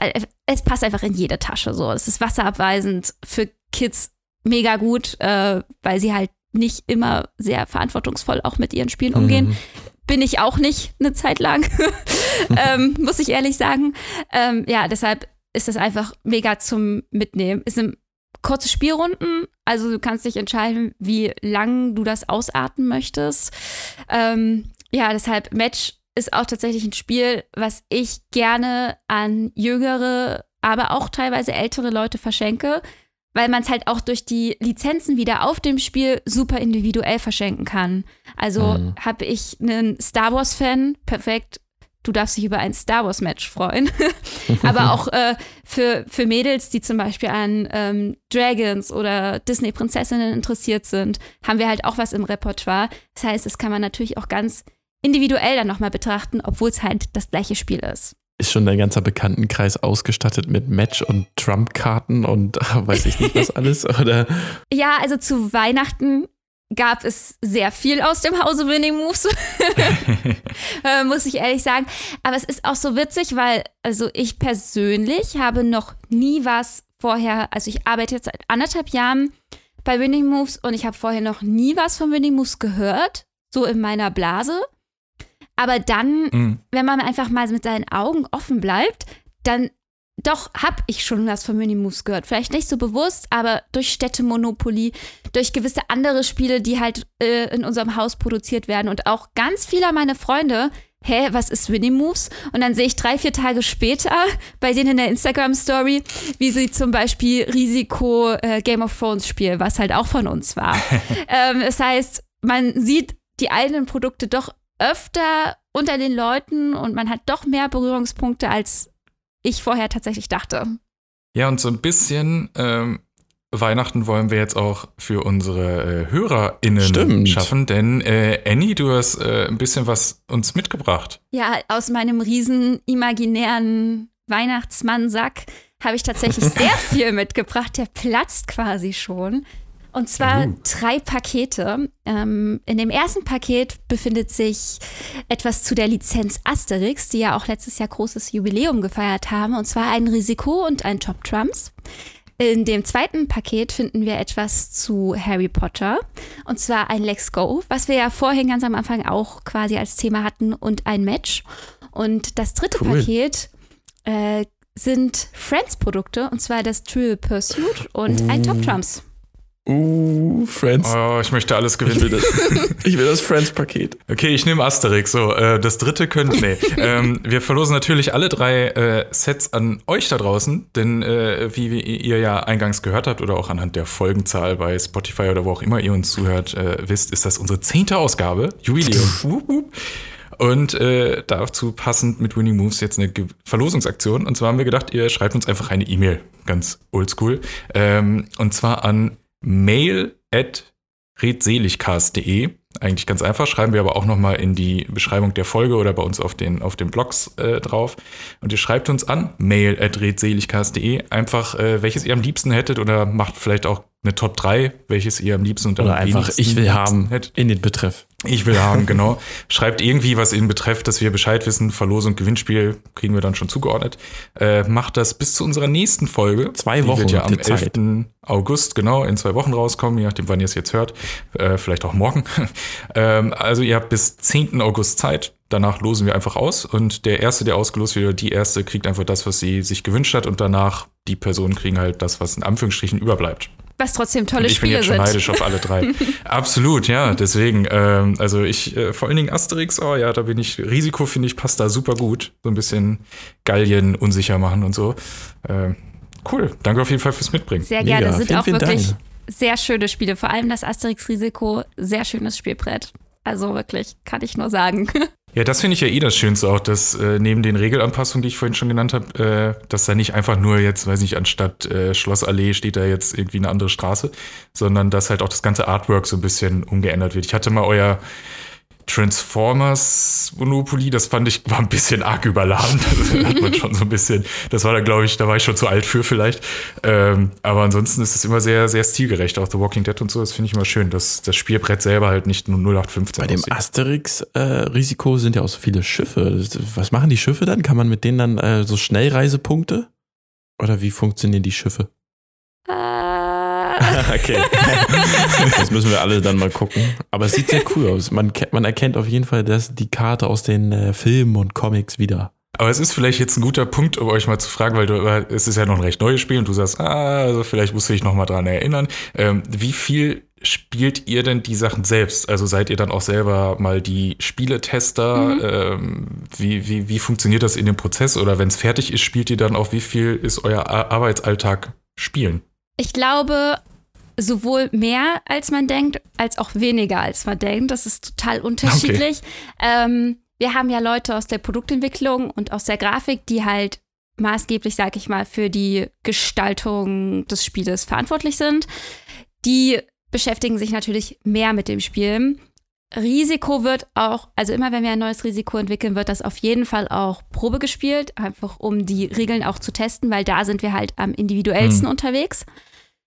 es passt einfach in jede Tasche so. Es ist wasserabweisend für Kids mega gut, äh, weil sie halt nicht immer sehr verantwortungsvoll auch mit ihren Spielen umgehen. Mhm. Bin ich auch nicht eine Zeit lang, ähm, muss ich ehrlich sagen. Ähm, ja, deshalb ist das einfach mega zum Mitnehmen. Ist ein kurze Spielrunden. Also du kannst dich entscheiden, wie lang du das ausarten möchtest. Ähm, ja, deshalb Match ist auch tatsächlich ein Spiel, was ich gerne an jüngere, aber auch teilweise ältere Leute verschenke, weil man es halt auch durch die Lizenzen wieder auf dem Spiel super individuell verschenken kann. Also mhm. habe ich einen Star Wars-Fan, perfekt, du darfst dich über ein Star Wars Match freuen. Aber auch äh, für, für Mädels, die zum Beispiel an ähm, Dragons oder Disney-Prinzessinnen interessiert sind, haben wir halt auch was im Repertoire. Das heißt, das kann man natürlich auch ganz individuell dann nochmal betrachten, obwohl es halt das gleiche Spiel ist. Ist schon dein ganzer Bekanntenkreis ausgestattet mit Match- und Trump-Karten und weiß ich nicht was alles, oder? Ja, also zu Weihnachten gab es sehr viel aus dem Hause Winning Moves, äh, muss ich ehrlich sagen. Aber es ist auch so witzig, weil also ich persönlich habe noch nie was vorher, also ich arbeite jetzt seit anderthalb Jahren bei Winning Moves und ich habe vorher noch nie was von Winning Moves gehört, so in meiner Blase. Aber dann, mhm. wenn man einfach mal mit seinen Augen offen bleibt, dann doch habe ich schon was von Minimoves gehört. Vielleicht nicht so bewusst, aber durch Städtemonopoly, durch gewisse andere Spiele, die halt äh, in unserem Haus produziert werden und auch ganz viele meiner Freunde. Hä, was ist Minimoves? Und dann sehe ich drei, vier Tage später bei denen in der Instagram-Story, wie sie zum Beispiel Risiko äh, Game of Thrones spielen, was halt auch von uns war. ähm, das heißt, man sieht die eigenen Produkte doch öfter unter den Leuten und man hat doch mehr Berührungspunkte, als ich vorher tatsächlich dachte. Ja, und so ein bisschen ähm, Weihnachten wollen wir jetzt auch für unsere äh, HörerInnen Stimmt. schaffen, denn äh, Annie, du hast äh, ein bisschen was uns mitgebracht. Ja, aus meinem riesen imaginären Weihnachtsmannsack habe ich tatsächlich sehr viel mitgebracht. Der platzt quasi schon. Und zwar uh. drei Pakete. Ähm, in dem ersten Paket befindet sich etwas zu der Lizenz Asterix, die ja auch letztes Jahr großes Jubiläum gefeiert haben, und zwar ein Risiko und ein Top Trumps. In dem zweiten Paket finden wir etwas zu Harry Potter, und zwar ein Let's Go, was wir ja vorhin ganz am Anfang auch quasi als Thema hatten, und ein Match. Und das dritte cool. Paket äh, sind Friends-Produkte, und zwar das Trill Pursuit und uh. ein Top Trumps. Uh, Friends. Oh, ich möchte alles gewinnen. Ich will das, ich will das Friends-Paket. Okay, ich nehme Asterix. So, äh, das dritte könnt. Nee. ähm, wir verlosen natürlich alle drei äh, Sets an euch da draußen, denn äh, wie, wie, ihr ja eingangs gehört habt oder auch anhand der Folgenzahl bei Spotify oder wo auch immer ihr uns zuhört, äh, wisst, ist das unsere zehnte Ausgabe. Jubiläum. Und äh, dazu passend mit Winning Moves jetzt eine Ge Verlosungsaktion. Und zwar haben wir gedacht, ihr schreibt uns einfach eine E-Mail, ganz oldschool. Ähm, und zwar an mail at redseligcast.de. Eigentlich ganz einfach, schreiben wir aber auch nochmal in die Beschreibung der Folge oder bei uns auf den, auf den Blogs äh, drauf. Und ihr schreibt uns an, mail einfach äh, welches ihr am liebsten hättet oder macht vielleicht auch eine Top 3, welches ihr am liebsten unter Oder einfach ich will haben hättet. in den Betreff. Ich will haben, genau. Schreibt irgendwie was in Betreff, dass wir Bescheid wissen. Verlosung, Gewinnspiel kriegen wir dann schon zugeordnet. Äh, macht das bis zu unserer nächsten Folge. Zwei Wochen. Die wird ja am 11. Zeit. August, genau, in zwei Wochen rauskommen, je nachdem, wann ihr es jetzt hört. Äh, vielleicht auch morgen. Ähm, also ihr habt bis 10. August Zeit. Danach losen wir einfach aus und der Erste, der ausgelost wird, oder die Erste kriegt einfach das, was sie sich gewünscht hat und danach die Personen kriegen halt das, was in Anführungsstrichen überbleibt. Was trotzdem tolle ich Spiele sind. Ich bin jetzt schon neidisch auf alle drei. Absolut, ja. Deswegen, ähm, also ich, äh, vor allen Dingen Asterix, oh ja, da bin ich, Risiko finde ich passt da super gut. So ein bisschen Gallien unsicher machen und so. Äh, cool. Danke auf jeden Fall fürs Mitbringen. Sehr gerne. Mega. Sind vielen, auch vielen wirklich Dank. Sehr schöne Spiele. Vor allem das Asterix-Risiko, sehr schönes Spielbrett. Also wirklich, kann ich nur sagen. Ja, das finde ich ja eh das Schönste auch, dass äh, neben den Regelanpassungen, die ich vorhin schon genannt habe, äh, dass da nicht einfach nur jetzt, weiß nicht, anstatt äh, Schlossallee steht da jetzt irgendwie eine andere Straße, sondern dass halt auch das ganze Artwork so ein bisschen umgeändert wird. Ich hatte mal euer Transformers Monopoly, das fand ich, war ein bisschen arg überladen. Das hat man schon so ein bisschen, das war da, glaube ich, da war ich schon zu alt für vielleicht. Ähm, aber ansonsten ist es immer sehr, sehr stilgerecht. Auch The Walking Dead und so, das finde ich immer schön, dass das Spielbrett selber halt nicht nur 0815 Bei dem Asterix-Risiko äh, sind ja auch so viele Schiffe. Was machen die Schiffe dann? Kann man mit denen dann äh, so Schnellreisepunkte? Oder wie funktionieren die Schiffe? okay. das müssen wir alle dann mal gucken. Aber es sieht sehr cool aus. Man, man erkennt auf jeden Fall dass die Karte aus den äh, Filmen und Comics wieder. Aber es ist vielleicht jetzt ein guter Punkt, um euch mal zu fragen, weil du, es ist ja noch ein recht neues Spiel und du sagst, ah, also vielleicht musst du dich noch mal dran erinnern. Ähm, wie viel spielt ihr denn die Sachen selbst? Also seid ihr dann auch selber mal die Spieletester? Mhm. Ähm, wie, wie, wie funktioniert das in dem Prozess? Oder wenn es fertig ist, spielt ihr dann auch, wie viel ist euer Arbeitsalltag Spielen? Ich glaube, sowohl mehr als man denkt, als auch weniger als man denkt. Das ist total unterschiedlich. Okay. Ähm, wir haben ja Leute aus der Produktentwicklung und aus der Grafik, die halt maßgeblich, sag ich mal, für die Gestaltung des Spieles verantwortlich sind. Die beschäftigen sich natürlich mehr mit dem Spiel. Risiko wird auch, also immer wenn wir ein neues Risiko entwickeln, wird das auf jeden Fall auch Probe gespielt, einfach um die Regeln auch zu testen, weil da sind wir halt am individuellsten Hm. unterwegs.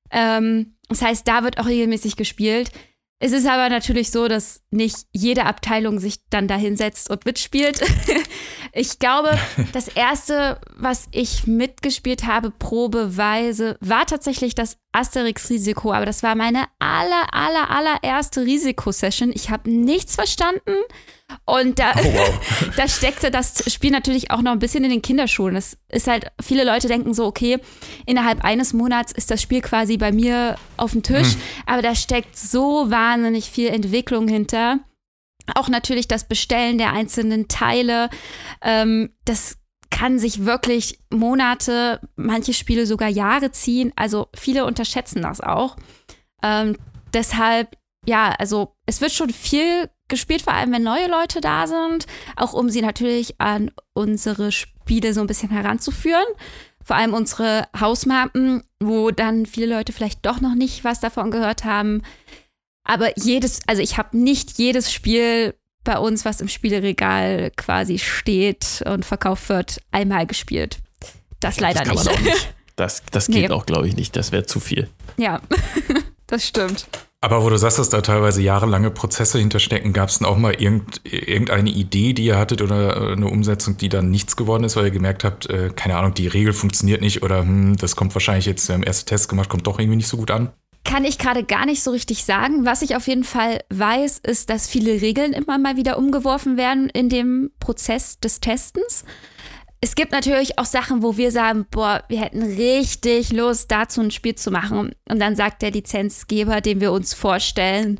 Ähm, das heißt, da wird auch regelmäßig gespielt. Es ist aber natürlich so, dass nicht jede Abteilung sich dann da hinsetzt und mitspielt. ich glaube, das erste, was ich mitgespielt habe, probeweise, war tatsächlich das Asterix-Risiko. Aber das war meine aller, aller, allererste Risikosession. Ich habe nichts verstanden. Und da, da steckte das Spiel natürlich auch noch ein bisschen in den Kinderschuhen. Das ist halt, viele Leute denken so, okay, innerhalb eines Monats ist das Spiel quasi bei mir auf dem Tisch, aber da steckt so wahnsinnig viel Entwicklung hinter. Auch natürlich das Bestellen der einzelnen Teile. Ähm, das kann sich wirklich Monate, manche Spiele sogar Jahre ziehen. Also viele unterschätzen das auch. Ähm, deshalb, ja, also es wird schon viel gespielt, vor allem wenn neue Leute da sind, auch um sie natürlich an unsere Spiele so ein bisschen heranzuführen. Vor allem unsere Hausmappen, wo dann viele Leute vielleicht doch noch nicht was davon gehört haben. Aber jedes, also ich habe nicht jedes Spiel bei uns, was im Spieleregal quasi steht und verkauft wird, einmal gespielt. Das leider das kann nicht. man auch nicht. Das, das geht Nee. auch, glaube ich, nicht. Das wäre zu viel. Ja, das stimmt. Aber wo du sagst, dass da teilweise jahrelange Prozesse hinterstecken, gab es denn auch mal irgend, irgendeine Idee, die ihr hattet oder äh, eine Umsetzung, die dann nichts geworden ist, weil ihr gemerkt habt, äh, keine Ahnung, die Regel funktioniert nicht oder hm, das kommt wahrscheinlich jetzt, wir haben erste Tests gemacht, kommt doch irgendwie nicht so gut an? Kann ich gerade gar nicht so richtig sagen. Was ich auf jeden Fall weiß, ist, dass viele Regeln immer mal wieder umgeworfen werden in dem Prozess des Testens. Es gibt natürlich auch Sachen, wo wir sagen, boah, wir hätten richtig Lust, dazu ein Spiel zu machen. Und dann sagt der Lizenzgeber, den wir uns vorstellen,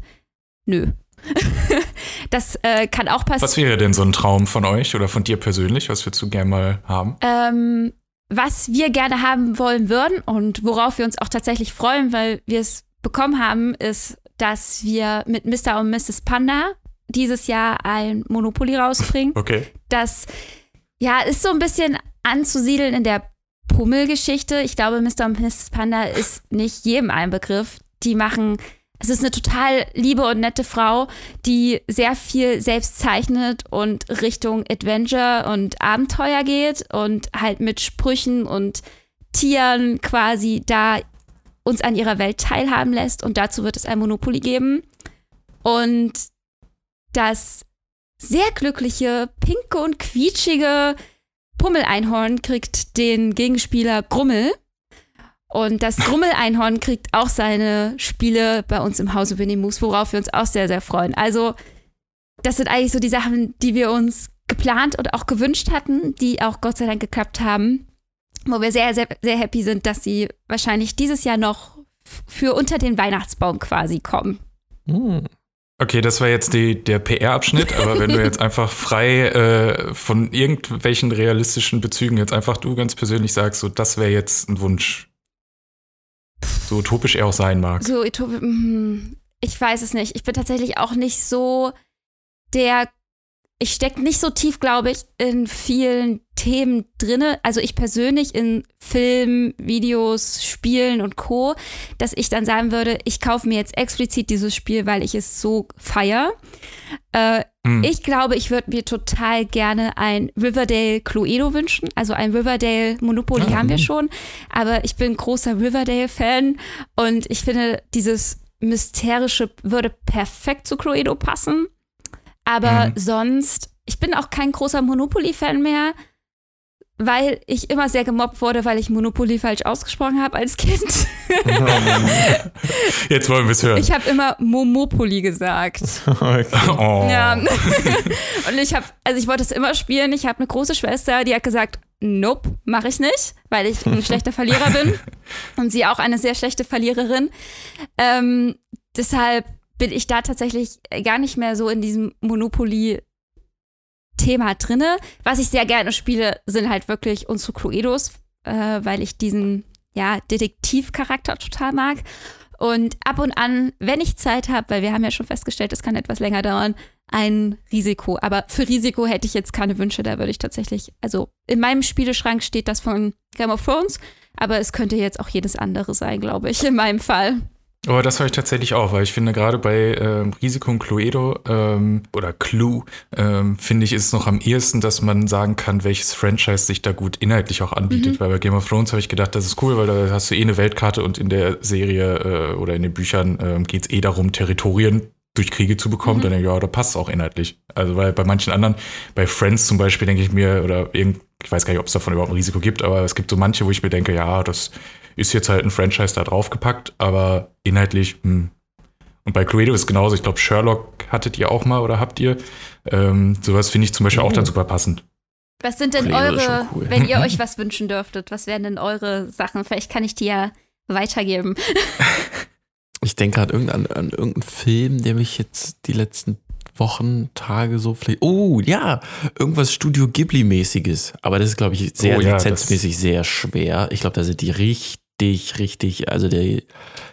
nö. das äh, kann auch passieren. Was wäre denn so ein Traum von euch oder von dir persönlich? Was würdest du gerne mal haben? Ähm, was wir gerne haben wollen würden und worauf wir uns auch tatsächlich freuen, weil wir es bekommen haben, ist, dass wir mit Mr. und Mrs. Panda dieses Jahr ein Monopoly rausbringen. Okay. Das ja ist so ein bisschen anzusiedeln in der Pummelgeschichte. Ich glaube, Mr. und Mrs. Panda ist nicht jedem ein Begriff. Die machen es ist eine total liebe und nette Frau, die sehr viel selbst zeichnet und Richtung Adventure und Abenteuer geht und halt mit Sprüchen und Tieren quasi da uns an ihrer Welt teilhaben lässt. Und dazu wird es ein Monopoly geben. Und das sehr glückliche, pinke und quietschige Pummeleinhorn kriegt den Gegenspieler Grummel. Und das Grummeleinhorn kriegt auch seine Spiele bei uns im Hause Moose, worauf wir uns auch sehr, sehr freuen. Also, das sind eigentlich so die Sachen, die wir uns geplant und auch gewünscht hatten, die auch Gott sei Dank geklappt haben. Wo wir sehr, sehr, sehr happy sind, dass sie wahrscheinlich dieses Jahr noch für unter den Weihnachtsbaum quasi kommen. Hm. Okay, das war jetzt die, der PR-Abschnitt, aber wenn du jetzt einfach frei äh, von irgendwelchen realistischen Bezügen jetzt einfach du ganz persönlich sagst, so das wäre jetzt ein Wunsch, so utopisch er auch sein mag. So, Utopia- hm, ich weiß es nicht. Ich bin tatsächlich auch nicht so der. Ich stecke nicht so tief, glaube ich, in vielen Themen drinne. Also ich persönlich in Filmen, Videos, Spielen und Co., dass ich dann sagen würde, ich kaufe mir jetzt explizit dieses Spiel, weil ich es so feier. Äh, Hm. ich glaube, ich würde mir total gerne ein Riverdale Cluedo wünschen. Also ein Riverdale Monopoly Ah, haben wir hm. schon. Aber ich bin großer Riverdale-Fan und ich finde, dieses Mysterische würde perfekt zu Cluedo passen. Aber Mhm. sonst, ich bin auch kein großer Monopoly-Fan mehr, weil ich immer sehr gemobbt wurde, weil ich Monopoly falsch ausgesprochen habe als Kind. Jetzt wollen wir es hören. Ich habe immer Momopoly gesagt. Okay. oh. Ja. und ich habe, also ich wollte es immer spielen. Ich habe eine große Schwester, die hat gesagt, nope, mache ich nicht, weil ich ein schlechter Verlierer bin. Und sie auch eine sehr schlechte Verliererin. Ähm, deshalb bin ich da tatsächlich gar nicht mehr so in diesem Monopoly Thema drinne. Was ich sehr gerne spiele, sind halt wirklich unsere Cluedos, äh, weil ich diesen ja, Detektivcharakter total mag. Und ab und an, wenn ich Zeit habe, weil wir haben ja schon festgestellt, es kann etwas länger dauern, ein Risiko. Aber für Risiko hätte ich jetzt keine Wünsche, da würde ich tatsächlich, also in meinem Spieleschrank steht das von Game of Thrones, aber es könnte jetzt auch jedes andere sein, glaube ich, in meinem Fall. Aber das habe ich tatsächlich auch, weil ich finde, gerade bei ähm, Risiko und Cluedo ähm, oder Clue, ähm, finde ich, ist es noch am ehesten, dass man sagen kann, welches Franchise sich da gut inhaltlich auch anbietet. Mhm. Weil bei Game of Thrones habe ich gedacht, das ist cool, weil da hast du eh eine Weltkarte und in der Serie äh, oder in den Büchern äh, geht es eh darum, Territorien durch Kriege zu bekommen, mhm. dann denke ich, ja, da passt es auch inhaltlich. Also weil bei manchen anderen, bei Friends zum Beispiel, denke ich mir, oder irgend, ich weiß gar nicht, ob es davon überhaupt ein Risiko gibt, aber es gibt so manche, wo ich mir denke, ja, das ist jetzt halt ein Franchise da draufgepackt, aber inhaltlich, hm. Und bei Cluedo ist genauso, ich glaube, Sherlock hattet ihr auch mal oder habt ihr. Ähm, sowas finde ich zum Beispiel oh. auch dann super passend. Was sind denn Cluedo eure, cool. wenn ihr euch was wünschen dürftet, was wären denn eure Sachen? Vielleicht kann ich die ja weitergeben. Ich denke gerade an, an irgendeinen Film, der mich jetzt die letzten Wochen, Tage so vielleicht. Oh, ja, irgendwas Studio Ghibli-mäßiges. Aber das ist, glaube ich, sehr oh, ja, lizenzmäßig sehr schwer. Ich glaube, da sind die richtig, richtig. Also, der,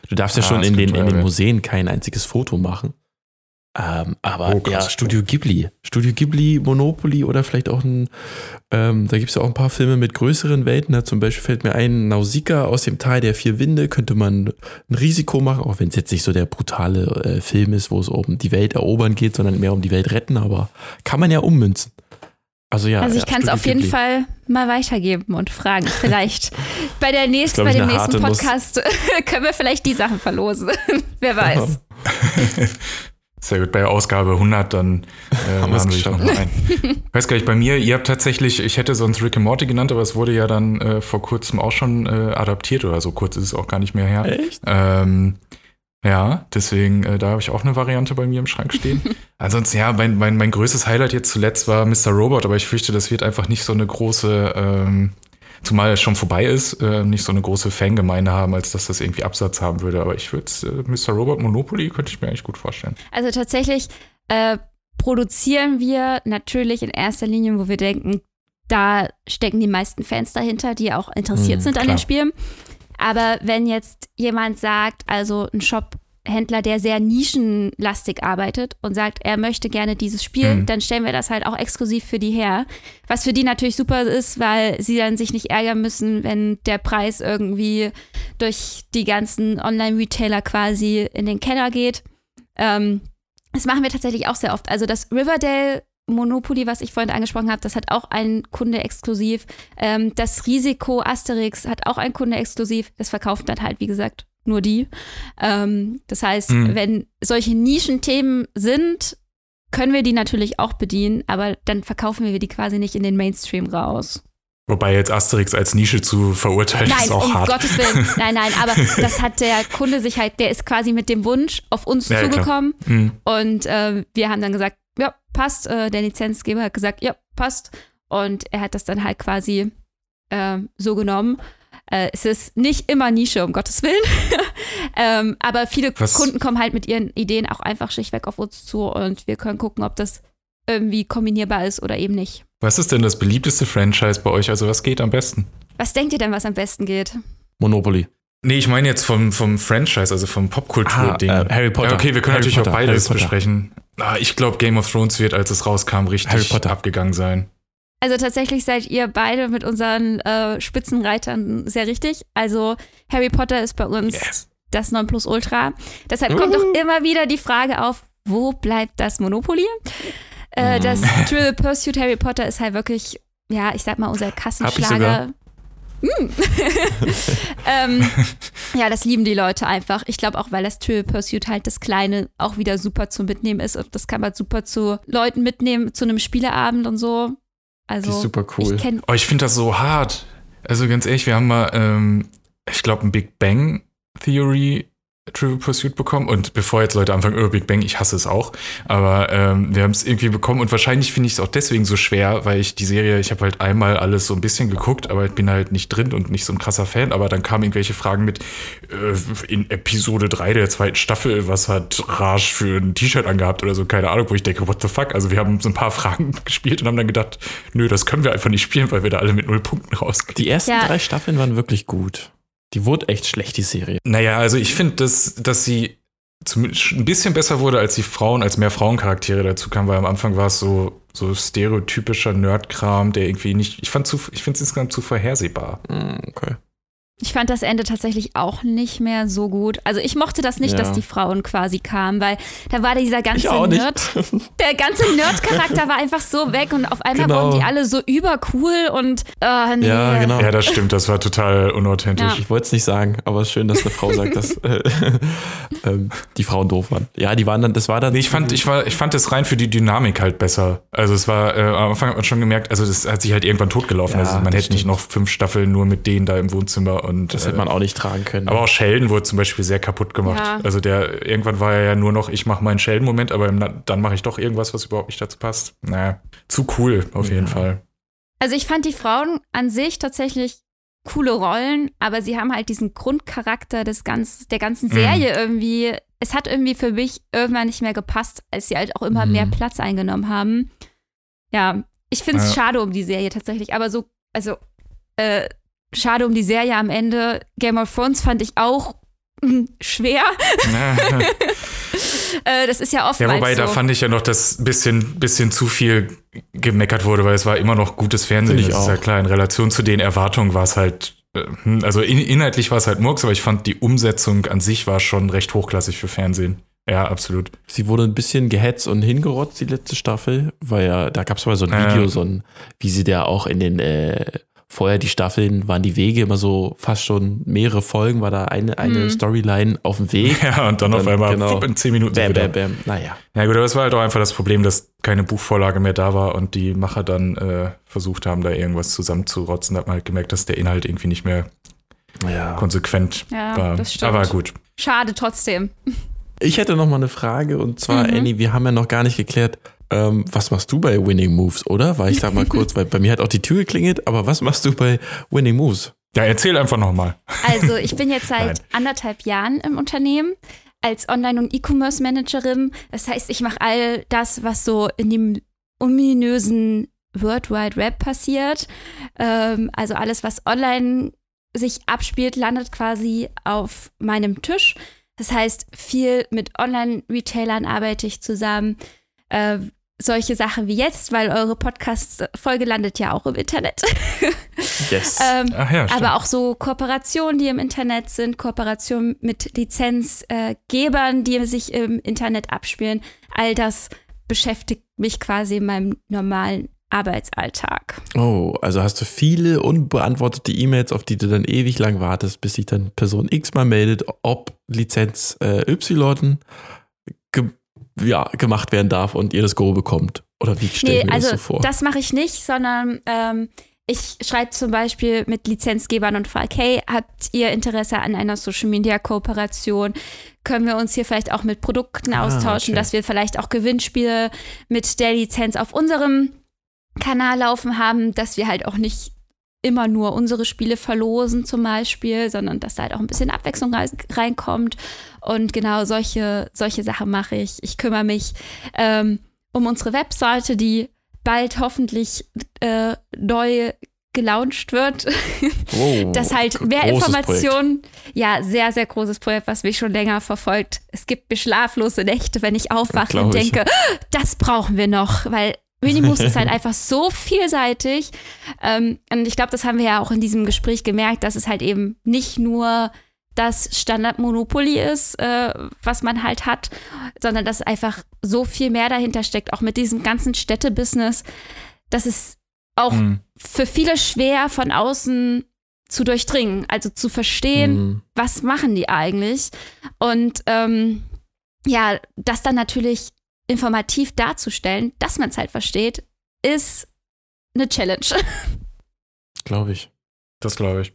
du darfst ja ah, schon in den, in den Museen kein einziges Foto machen. Ähm, aber oh, ja, Studio Ghibli. Studio Ghibli, Monopoly oder vielleicht auch ein, ähm, da gibt es ja auch ein paar Filme mit größeren Welten. Da zum Beispiel fällt mir ein, Nausicaa aus dem Tal der vier Winde, könnte man ein Risiko machen, auch wenn es jetzt nicht so der brutale äh, Film ist, wo es um die Welt erobern geht, sondern mehr um die Welt retten, aber kann man ja ummünzen. Also ja. Also ich ja, kann es auf jeden Fall mal weitergeben und fragen. Vielleicht bei der nächsten, bei dem nächsten Podcast können wir vielleicht die Sachen verlosen. Wer weiß. Sehr gut, bei Ausgabe 100 dann äh, haben wir es noch mal ein. Ich weiß gar nicht, bei mir, ihr habt tatsächlich, ich hätte sonst Rick and Morty genannt, aber es wurde ja dann äh, vor kurzem auch schon äh, adaptiert oder so kurz ist es auch gar nicht mehr her. Echt? Ähm, ja, deswegen, äh, da habe ich auch eine Variante bei mir im Schrank stehen. Ansonsten, ja, mein, mein, mein größtes Highlight jetzt zuletzt war Mr. Robot, aber ich fürchte, das wird einfach nicht so eine große ähm, Zumal es schon vorbei ist, äh, nicht so eine große Fangemeinde haben, als dass das irgendwie Absatz haben würde. Aber ich würde äh, Mr. Robot Monopoly könnte ich mir eigentlich gut vorstellen. Also tatsächlich äh, produzieren wir natürlich in erster Linie, wo wir denken, da stecken die meisten Fans dahinter, die auch interessiert mhm, sind an den Spielen. Aber wenn jetzt jemand sagt, also ein Shop Händler, der sehr nischenlastig arbeitet und sagt, er möchte gerne dieses Spiel, mhm. dann stellen wir das halt auch exklusiv für die her. Was für die natürlich super ist, weil sie dann sich nicht ärgern müssen, wenn der Preis irgendwie durch die ganzen Online-Retailer quasi in den Keller geht. Ähm, das machen wir tatsächlich auch sehr oft. Also das Riverdale Monopoly, was ich vorhin angesprochen habe, das hat auch ein Kunde exklusiv. Ähm, das Risiko Asterix hat auch ein Kunde exklusiv. Das verkauft dann halt, wie gesagt, nur die. Ähm, das heißt, mhm. wenn solche Nischenthemen sind, können wir die natürlich auch bedienen, aber dann verkaufen wir die quasi nicht in den Mainstream raus. Wobei jetzt Asterix als Nische zu verurteilen nein, ist auch um hart. Gottes Willen. Nein, nein, aber das hat der Kunde sich halt, der ist quasi mit dem Wunsch auf uns ja, zugekommen. Mhm. Und äh, wir haben dann gesagt, ja, passt. Äh, der Lizenzgeber hat gesagt, ja, passt. Und er hat das dann halt quasi äh, so genommen. Äh, es ist nicht immer Nische, um Gottes Willen. ähm, aber viele Was? Kunden kommen halt mit ihren Ideen auch einfach schlichtweg auf uns zu und wir können gucken, ob das irgendwie kombinierbar ist oder eben nicht. Was ist denn das beliebteste Franchise bei euch? Also was geht am besten? Was denkt ihr denn, was am besten geht? Monopoly. Nee, ich meine jetzt vom, vom Franchise, also vom Popkultur-Ding. Ah, äh, Harry Potter. Ja, okay, wir können Harry natürlich Potter, auch beides besprechen. Ah, ich glaube, Game of Thrones wird, als es rauskam, richtig Harry Potter. abgegangen sein. Also tatsächlich seid ihr beide mit unseren äh, Spitzenreitern sehr richtig. Also Harry Potter ist bei uns yes. das Nonplusultra. Deshalb kommt doch immer wieder die Frage auf, wo bleibt das Monopoly? Äh, das mm. Trivial Pursuit Harry Potter ist halt wirklich, ja, ich sag mal, unser Kassenschlager. Mm. ähm, ja, das lieben die Leute einfach. Ich glaube auch, weil das Trivial Pursuit halt das Kleine auch wieder super zum Mitnehmen ist. Und das kann man super zu Leuten mitnehmen, zu einem Spieleabend und so. Also, die ist super cool. Ich, oh, ich finde das so hart. Also ganz ehrlich, wir haben mal, ähm, ich glaube, ein Big Bang Theory Trivial Pursuit bekommen und bevor jetzt Leute anfangen, oh, Big Bang, ich hasse es auch, aber ähm, wir haben es irgendwie bekommen und wahrscheinlich finde ich es auch deswegen so schwer, weil ich die Serie, ich habe halt einmal alles so ein bisschen geguckt, aber ich bin halt nicht drin und nicht so ein krasser Fan, aber dann kamen irgendwelche Fragen mit äh, in Episode 3 der zweiten Staffel, was hat Raj für ein T-Shirt angehabt oder so, keine Ahnung, wo ich denke, what the fuck, also wir haben so ein paar Fragen gespielt und haben dann gedacht, nö, das können wir einfach nicht spielen, weil wir da alle mit null Punkten rausgehen. Die ersten ja. drei Staffeln waren wirklich gut. Die wurde echt schlecht, die Serie. Naja, also ich finde, dass, dass sie zumindest ein bisschen besser wurde, als die Frauen, als mehr Frauencharaktere dazu kamen, weil am Anfang war es so, so stereotypischer Nerdkram, der irgendwie nicht, ich fand zu, ich finde es insgesamt zu vorhersehbar. Mm, okay. Ich fand das Ende tatsächlich auch nicht mehr so gut. Also ich mochte das nicht, Ja. dass die Frauen quasi kamen, weil da war dieser ganze nicht. Nerd, der ganze Nerd-Charakter war einfach so weg und auf einmal Genau. wurden die alle so übercool und äh, nee. Ja, genau. Ja, das stimmt, das war total unauthentisch. Ich wollte es nicht sagen, aber es ist schön, dass eine Frau sagt, dass äh, ähm, die Frauen doof waren. Ja, die waren dann, das war dann. Nee, ich fand, ich war, ich fand das rein für die Dynamik halt besser. Also es war, äh, am Anfang hat man schon gemerkt, also das hat sich halt irgendwann totgelaufen. Ja, also man hätte nicht stimmt. noch fünf Staffeln nur mit denen da im Wohnzimmer und das hätte äh, man auch nicht tragen können. aber auch Sheldon wurde zum Beispiel sehr kaputt gemacht. Ja. Also der irgendwann war er ja nur noch, ich mache meinen Sheldon-Moment, aber im, dann mache ich doch irgendwas, was überhaupt nicht dazu passt. Naja, zu cool auf jeden Fall. Also ich fand die Frauen an sich tatsächlich coole Rollen, aber sie haben halt diesen Grundcharakter des ganz, der ganzen Mhm. Serie irgendwie. Es hat irgendwie für mich irgendwann nicht mehr gepasst, als sie halt auch immer Mhm. mehr Platz eingenommen haben. Ja, ich finde es Ja. schade um die Serie tatsächlich, aber so, also äh, schade um die Serie am Ende. Game of Thrones fand ich auch mm, schwer. Äh, das ist ja Ja, oftmals wobei, so. da fand ich ja noch, dass ein bisschen, bisschen zu viel gemeckert wurde, weil es war immer noch gutes Fernsehen. Ich Das ist ja auch. klar, in Relation zu den Erwartungen war es halt, äh, hm, also in, inhaltlich war es halt Murks, aber ich fand die Umsetzung an sich war schon recht hochklassig für Fernsehen. Ja, absolut. Sie wurde ein bisschen gehetzt und hingerotzt, die letzte Staffel, weil ja, da gab es mal so ein Ja. Video, so ein, wie sie da auch in den, äh, vorher die Staffeln, waren die Wege immer so fast schon mehrere Folgen, war da eine, eine Mhm. Storyline auf dem Weg. Ja, und dann, auf Dann, einmal genau. in zehn Minuten Bam, wieder. bam, bam. Naja. Ja gut, aber es war halt auch einfach das Problem, dass keine Buchvorlage mehr da war und die Macher dann äh, versucht haben, da irgendwas zusammenzurotzen. Da hat man halt gemerkt, dass der Inhalt irgendwie nicht mehr Ja. konsequent Ja, war. das stimmt. Aber gut. Schade trotzdem. Ich hätte noch mal eine Frage und zwar, Mhm. Annie, wir haben ja noch gar nicht geklärt, ähm, was machst du bei Winning Moves, oder? Weil ich sag mal kurz, weil bei mir hat auch die Tür geklingelt, aber was machst du bei Winning Moves? Ja, erzähl einfach nochmal. Also ich bin jetzt seit Nein. anderthalb Jahren im Unternehmen als Online- und E-Commerce-Managerin. Das heißt, ich mache all das, was so in dem ominösen World Wide Web passiert. Ähm, also alles, was online sich abspielt, landet quasi auf meinem Tisch. Das heißt, viel mit Online-Retailern arbeite ich zusammen. Äh, solche Sachen wie jetzt, weil eure Podcast-Folge landet ja auch im Internet. Yes. ähm, Ach ja, stimmt. aber auch so Kooperationen, die im Internet sind, Kooperationen mit Lizenzgebern, die sich im Internet abspielen. All das beschäftigt mich quasi in meinem normalen Arbeitsalltag. Oh, also hast du viele unbeantwortete E-Mails, auf die du dann ewig lang wartest, bis sich dann Person X mal meldet, ob Lizenz äh, Y ge ja, gemacht werden darf und ihr das Go bekommt. Oder wie stelle ich Nee, mir also das so vor? das mache ich nicht, sondern ähm, ich schreibe zum Beispiel mit Lizenzgebern und frage, hey, habt ihr Interesse an einer Social Media Kooperation? Können wir uns hier vielleicht auch mit Produkten Ah, austauschen, okay. dass wir vielleicht auch Gewinnspiele mit der Lizenz auf unserem Kanal laufen haben, dass wir halt auch nicht immer nur unsere Spiele verlosen zum Beispiel, sondern dass da halt auch ein bisschen Abwechslung rein- reinkommt. Und genau solche, solche Sachen mache ich. Ich kümmere mich ähm, um unsere Webseite, die bald hoffentlich äh, neu gelauncht wird. oh, dass halt mehr Informationen, ja, sehr, sehr großes Projekt, was mich schon länger verfolgt. Es gibt mir schlaflose Nächte, wenn ich aufwache und denke, das brauchen wir noch, weil Minimus ist halt einfach so vielseitig. Ähm, und ich glaube, das haben wir ja auch in diesem Gespräch gemerkt, dass es halt eben nicht nur das Standard Monopoly ist, äh, was man halt hat, sondern dass einfach so viel mehr dahinter steckt, auch mit diesem ganzen Städtebusiness, dass es auch Hm. für viele schwer von außen zu durchdringen, also zu verstehen, Mhm. was machen die eigentlich. Und ähm, ja, das dann natürlich informativ darzustellen, dass man es halt versteht, ist eine Challenge. Glaube ich. Das glaube ich.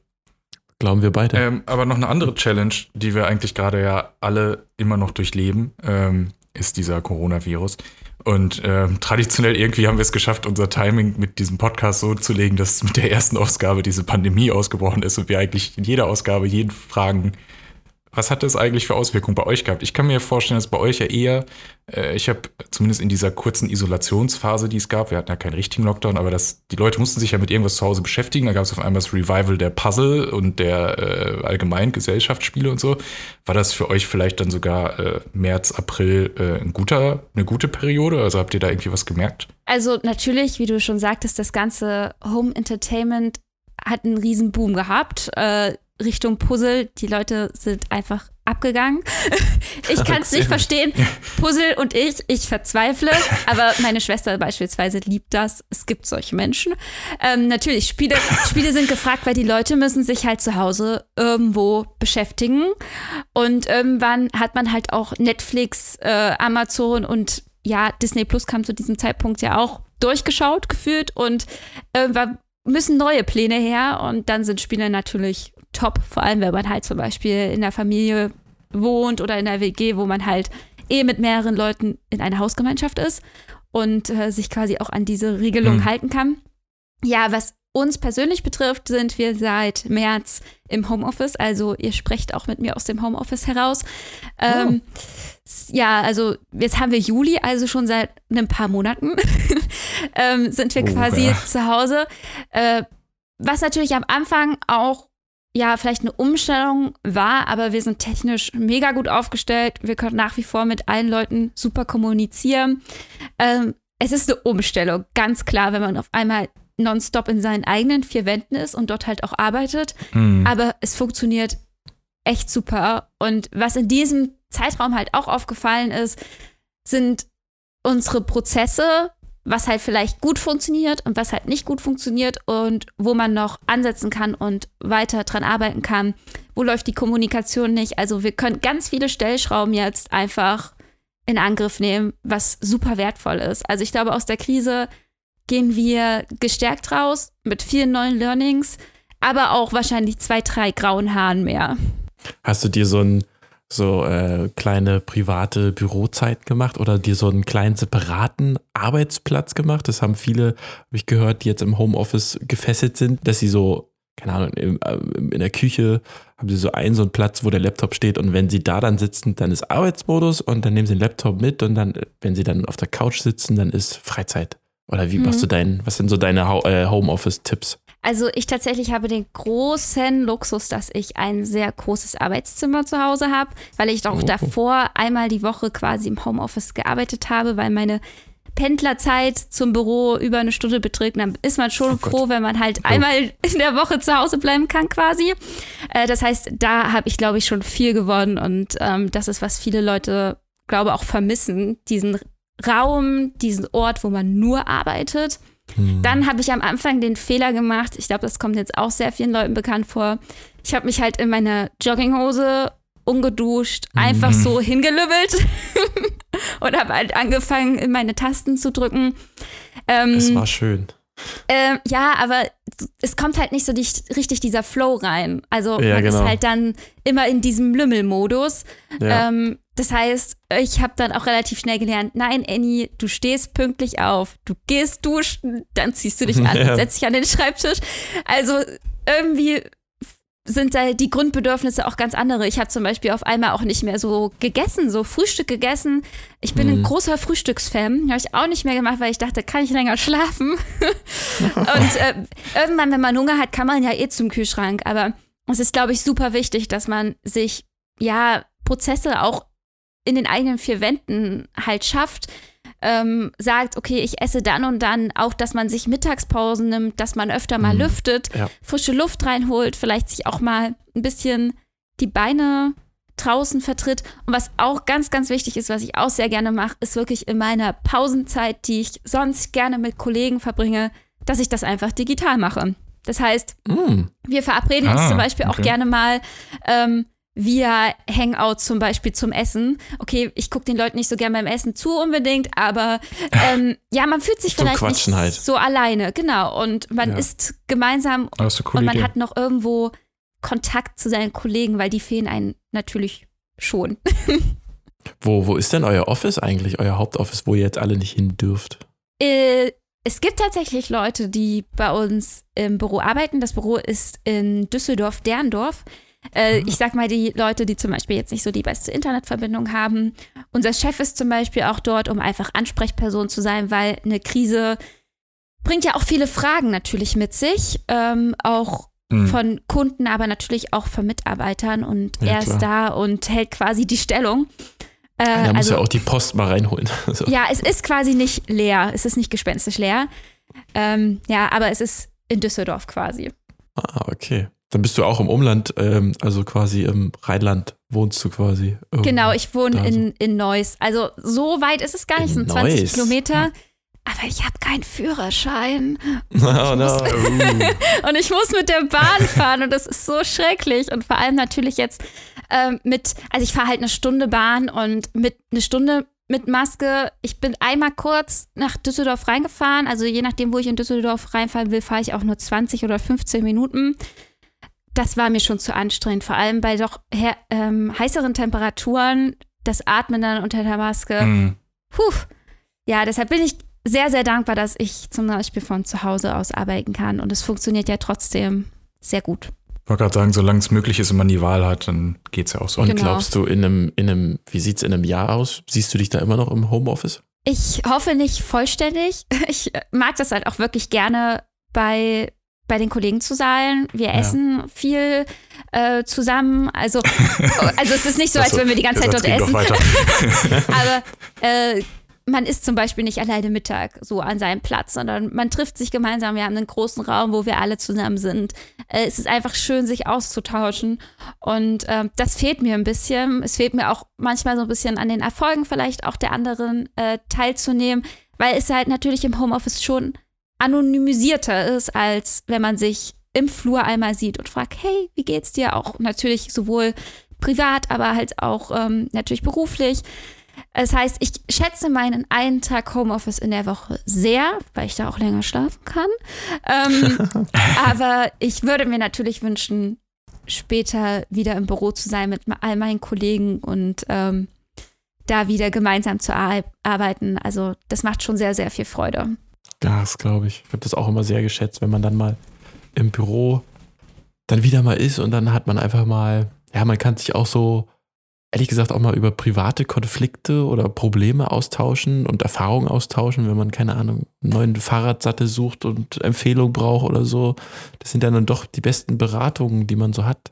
Glauben wir beide. Ähm, aber noch eine andere Challenge, die wir eigentlich gerade ja alle immer noch durchleben, ähm, ist dieser Coronavirus. Und ähm, traditionell irgendwie haben wir es geschafft, unser Timing mit diesem Podcast so zu legen, dass mit der ersten Ausgabe diese Pandemie ausgebrochen ist und wir eigentlich in jeder Ausgabe jeden fragen, was hat das eigentlich für Auswirkungen bei euch gehabt? Ich kann mir vorstellen, dass bei euch ja eher, äh, ich habe zumindest in dieser kurzen Isolationsphase, die es gab, wir hatten ja keinen richtigen Lockdown, aber das, die Leute mussten sich ja mit irgendwas zu Hause beschäftigen. Da gab es auf einmal das Revival der Puzzle und der äh, allgemeinen Gesellschaftsspiele und so. War das für euch vielleicht dann sogar äh, März, April äh, ein guter, eine gute Periode? Also habt ihr da irgendwie was gemerkt? Also natürlich, wie du schon sagtest, das ganze Home Entertainment hat einen riesen Boom gehabt. Äh, Richtung Puzzle. Die Leute sind einfach abgegangen. Ich kann es nicht verstehen. Puzzle und ich, ich verzweifle. Aber meine Schwester beispielsweise liebt das. Es gibt solche Menschen. Ähm, natürlich, Spiele, Spiele sind gefragt, weil die Leute müssen sich halt zu Hause irgendwo beschäftigen. Und irgendwann hat man halt auch Netflix, äh, Amazon und ja, Disney Plus kam zu diesem Zeitpunkt ja auch durchgeschaut, gefühlt. Und irgendwann müssen neue Pläne her. Und dann sind Spiele natürlich top, vor allem wenn man halt zum Beispiel in der Familie wohnt oder in der WG, wo man halt eh mit mehreren Leuten in einer Hausgemeinschaft ist und äh, sich quasi auch an diese Regelung mhm. halten kann. Ja, was uns persönlich betrifft, sind wir seit März im Homeoffice. Also ihr sprecht auch mit mir aus dem Homeoffice heraus. Ähm, oh. Ja, also jetzt haben wir Juli, also schon seit ein paar Monaten ähm, sind wir oh, quasi ja. zu Hause. Äh, was natürlich am Anfang auch ja, vielleicht eine Umstellung war, aber wir sind technisch mega gut aufgestellt. Wir können nach wie vor mit allen Leuten super kommunizieren. Ähm, es ist eine Umstellung, ganz klar, wenn man auf einmal nonstop in seinen eigenen vier Wänden ist und dort halt auch arbeitet. Mhm. Aber es funktioniert echt super. Und was in diesem Zeitraum halt auch aufgefallen ist, sind unsere Prozesse was halt vielleicht gut funktioniert und was halt nicht gut funktioniert und wo man noch ansetzen kann und weiter dran arbeiten kann. Wo läuft die Kommunikation nicht? Also wir können ganz viele Stellschrauben jetzt einfach in Angriff nehmen, was super wertvoll ist. Also ich glaube, aus der Krise gehen wir gestärkt raus mit vielen neuen Learnings, aber auch wahrscheinlich zwei, drei grauen Haaren mehr. Hast du dir so ein so äh, kleine private Bürozeit gemacht oder dir so einen kleinen separaten Arbeitsplatz gemacht. Das haben viele, habe ich gehört, die jetzt im Homeoffice gefesselt sind, dass sie so, keine Ahnung, in, äh, in der Küche haben sie so einen so einen Platz, wo der Laptop steht und wenn sie da dann sitzen, dann ist Arbeitsmodus und dann nehmen sie den Laptop mit und dann, wenn sie dann auf der Couch sitzen, dann ist Freizeit. Oder wie mhm. machst du dein, was sind so deine äh, Homeoffice-Tipps? Also ich tatsächlich habe den großen Luxus, dass ich ein sehr großes Arbeitszimmer zu Hause habe, weil ich auch oh. davor einmal die Woche quasi im Homeoffice gearbeitet habe, weil meine Pendlerzeit zum Büro über eine Stunde beträgt, dann ist man schon oh froh, wenn man halt einmal in der Woche zu Hause bleiben kann quasi. Äh, das heißt, da habe ich, glaube ich, schon viel gewonnen und ähm, das ist, was viele Leute, glaube auch vermissen, diesen Raum, diesen Ort, wo man nur arbeitet. Hm. Dann habe ich am Anfang den Fehler gemacht, ich glaube, das kommt jetzt auch sehr vielen Leuten bekannt vor. Ich habe mich halt in meiner Jogginghose ungeduscht, einfach mhm. so hingelübbelt und habe halt angefangen, in meine Tasten zu drücken. Ähm, es war schön. Ähm, ja, aber es kommt halt nicht so die, richtig dieser Flow rein. Also ja, man genau. ist halt dann immer in diesem Lümmelmodus. Ja. Ähm, das heißt, ich habe dann auch relativ schnell gelernt, nein, Annie, du stehst pünktlich auf, du gehst duschen, dann ziehst du dich an ja. und setzt dich an den Schreibtisch. Also irgendwie sind da die Grundbedürfnisse auch ganz andere. Ich habe zum Beispiel auf einmal auch nicht mehr so gegessen, so Frühstück gegessen. Ich bin mhm. ein großer Frühstücksfan. Habe ich auch nicht mehr gemacht, weil ich dachte, kann ich länger schlafen? und äh, irgendwann, wenn man Hunger hat, kann man ja eh zum Kühlschrank. Aber es ist, glaube ich, super wichtig, dass man sich ja Prozesse auch in den eigenen vier Wänden halt schafft, ähm, sagt, okay, ich esse dann und dann, auch dass man sich Mittagspausen nimmt, dass man öfter mal mhm. lüftet, ja. frische Luft reinholt, vielleicht sich auch mal ein bisschen die Beine draußen vertritt. Und was auch ganz, ganz wichtig ist, was ich auch sehr gerne mache, ist wirklich in meiner Pausenzeit, die ich sonst gerne mit Kollegen verbringe, dass ich das einfach digital mache. Das heißt, mm. wir verabreden ah, uns zum Beispiel okay. auch gerne mal ähm, via Hangout zum Beispiel zum Essen. Okay, ich gucke den Leuten nicht so gern beim Essen zu unbedingt, aber ähm, ja, man fühlt sich vielleicht nicht halt. so alleine, genau. Und man ja. ist gemeinsam ist und man hat noch irgendwo Kontakt zu seinen Kollegen, weil die fehlen einen natürlich schon. wo, wo ist denn euer Office eigentlich, euer Hauptoffice, wo ihr jetzt alle nicht hin dürft? Äh, es gibt tatsächlich Leute, die bei uns im Büro arbeiten. Das Büro ist in Düsseldorf-Derndorf. Äh, ich sag mal, die Leute, die zum Beispiel jetzt nicht so die beste Internetverbindung haben. Unser Chef ist zum Beispiel auch dort, um einfach Ansprechperson zu sein, weil eine Krise bringt ja auch viele Fragen natürlich mit sich, ähm, auch mhm. von Kunden, aber natürlich auch von Mitarbeitern und ja, er ist da und hält quasi die Stellung. Äh, er muss also, ja auch die Post mal reinholen. so. Ja, es ist quasi nicht leer, es ist nicht gespenstisch leer. Ähm, ja, aber es ist in Düsseldorf quasi. Ah, okay. Dann bist du auch im Umland, ähm, also quasi im Rheinland wohnst du quasi. Genau, ich wohne in, in Neuss. Also so weit ist es gar nicht, es sind 20 Neuss. Kilometer. Aber ich habe keinen Führerschein. Oh, no. Und ich muss mit der Bahn fahren und das ist so schrecklich. Und vor allem natürlich jetzt ähm, mit, also ich fahre halt eine Stunde Bahn und mit eine Stunde mit Maske. Ich bin einmal kurz nach Düsseldorf reingefahren. Also je nachdem, wo ich in Düsseldorf reinfahren will, fahre ich auch nur 20 oder 15 Minuten. Das war mir schon zu anstrengend, vor allem bei doch her, ähm, heißeren Temperaturen, das Atmen dann unter der Maske. Mhm. Puh. Ja, deshalb bin ich sehr, sehr dankbar, dass ich zum Beispiel von zu Hause aus arbeiten kann. Und es funktioniert ja trotzdem sehr gut. Ich wollte gerade sagen, solange es möglich ist und man die Wahl hat, dann geht es ja auch so. Und Genau. glaubst du, in einem, in einem, wie sieht es in einem Jahr aus? Siehst du dich da immer noch im Homeoffice? Ich hoffe nicht vollständig. Ich mag das halt auch wirklich gerne bei, bei den Kollegen zu sein. Wir essen viel äh, zusammen. Also, also es ist nicht so, als würden wir die ganze Zeit dort essen. Aber äh, man isst zum Beispiel nicht alleine Mittag so an seinem Platz, sondern man trifft sich gemeinsam. Wir haben einen großen Raum, wo wir alle zusammen sind. Äh, es ist einfach schön, sich auszutauschen. Und ähm, das fehlt mir ein bisschen. Es fehlt mir auch manchmal so ein bisschen an den Erfolgen vielleicht auch der anderen äh, teilzunehmen, weil es halt natürlich im Homeoffice schon anonymisierter ist, als wenn man sich im Flur einmal sieht und fragt, hey, wie geht's dir? Auch natürlich sowohl privat, aber halt auch ähm, natürlich beruflich. Das heißt, ich schätze meinen einen Tag Homeoffice in der Woche sehr, weil ich da auch länger schlafen kann. Ähm, aber ich würde mir natürlich wünschen, später wieder im Büro zu sein mit all meinen Kollegen und ähm, da wieder gemeinsam zu ar arbeiten. Also das macht schon sehr, sehr viel Freude. Das glaube ich. Ich habe das auch immer sehr geschätzt, wenn man dann mal im Büro dann wieder mal ist und dann hat man einfach mal, ja, man kann sich auch so, ehrlich gesagt, auch mal über private Konflikte oder Probleme austauschen und Erfahrungen austauschen, wenn man, keine Ahnung, einen neuen Fahrradsattel sucht und Empfehlung braucht oder so. Das sind dann doch die besten Beratungen, die man so hat.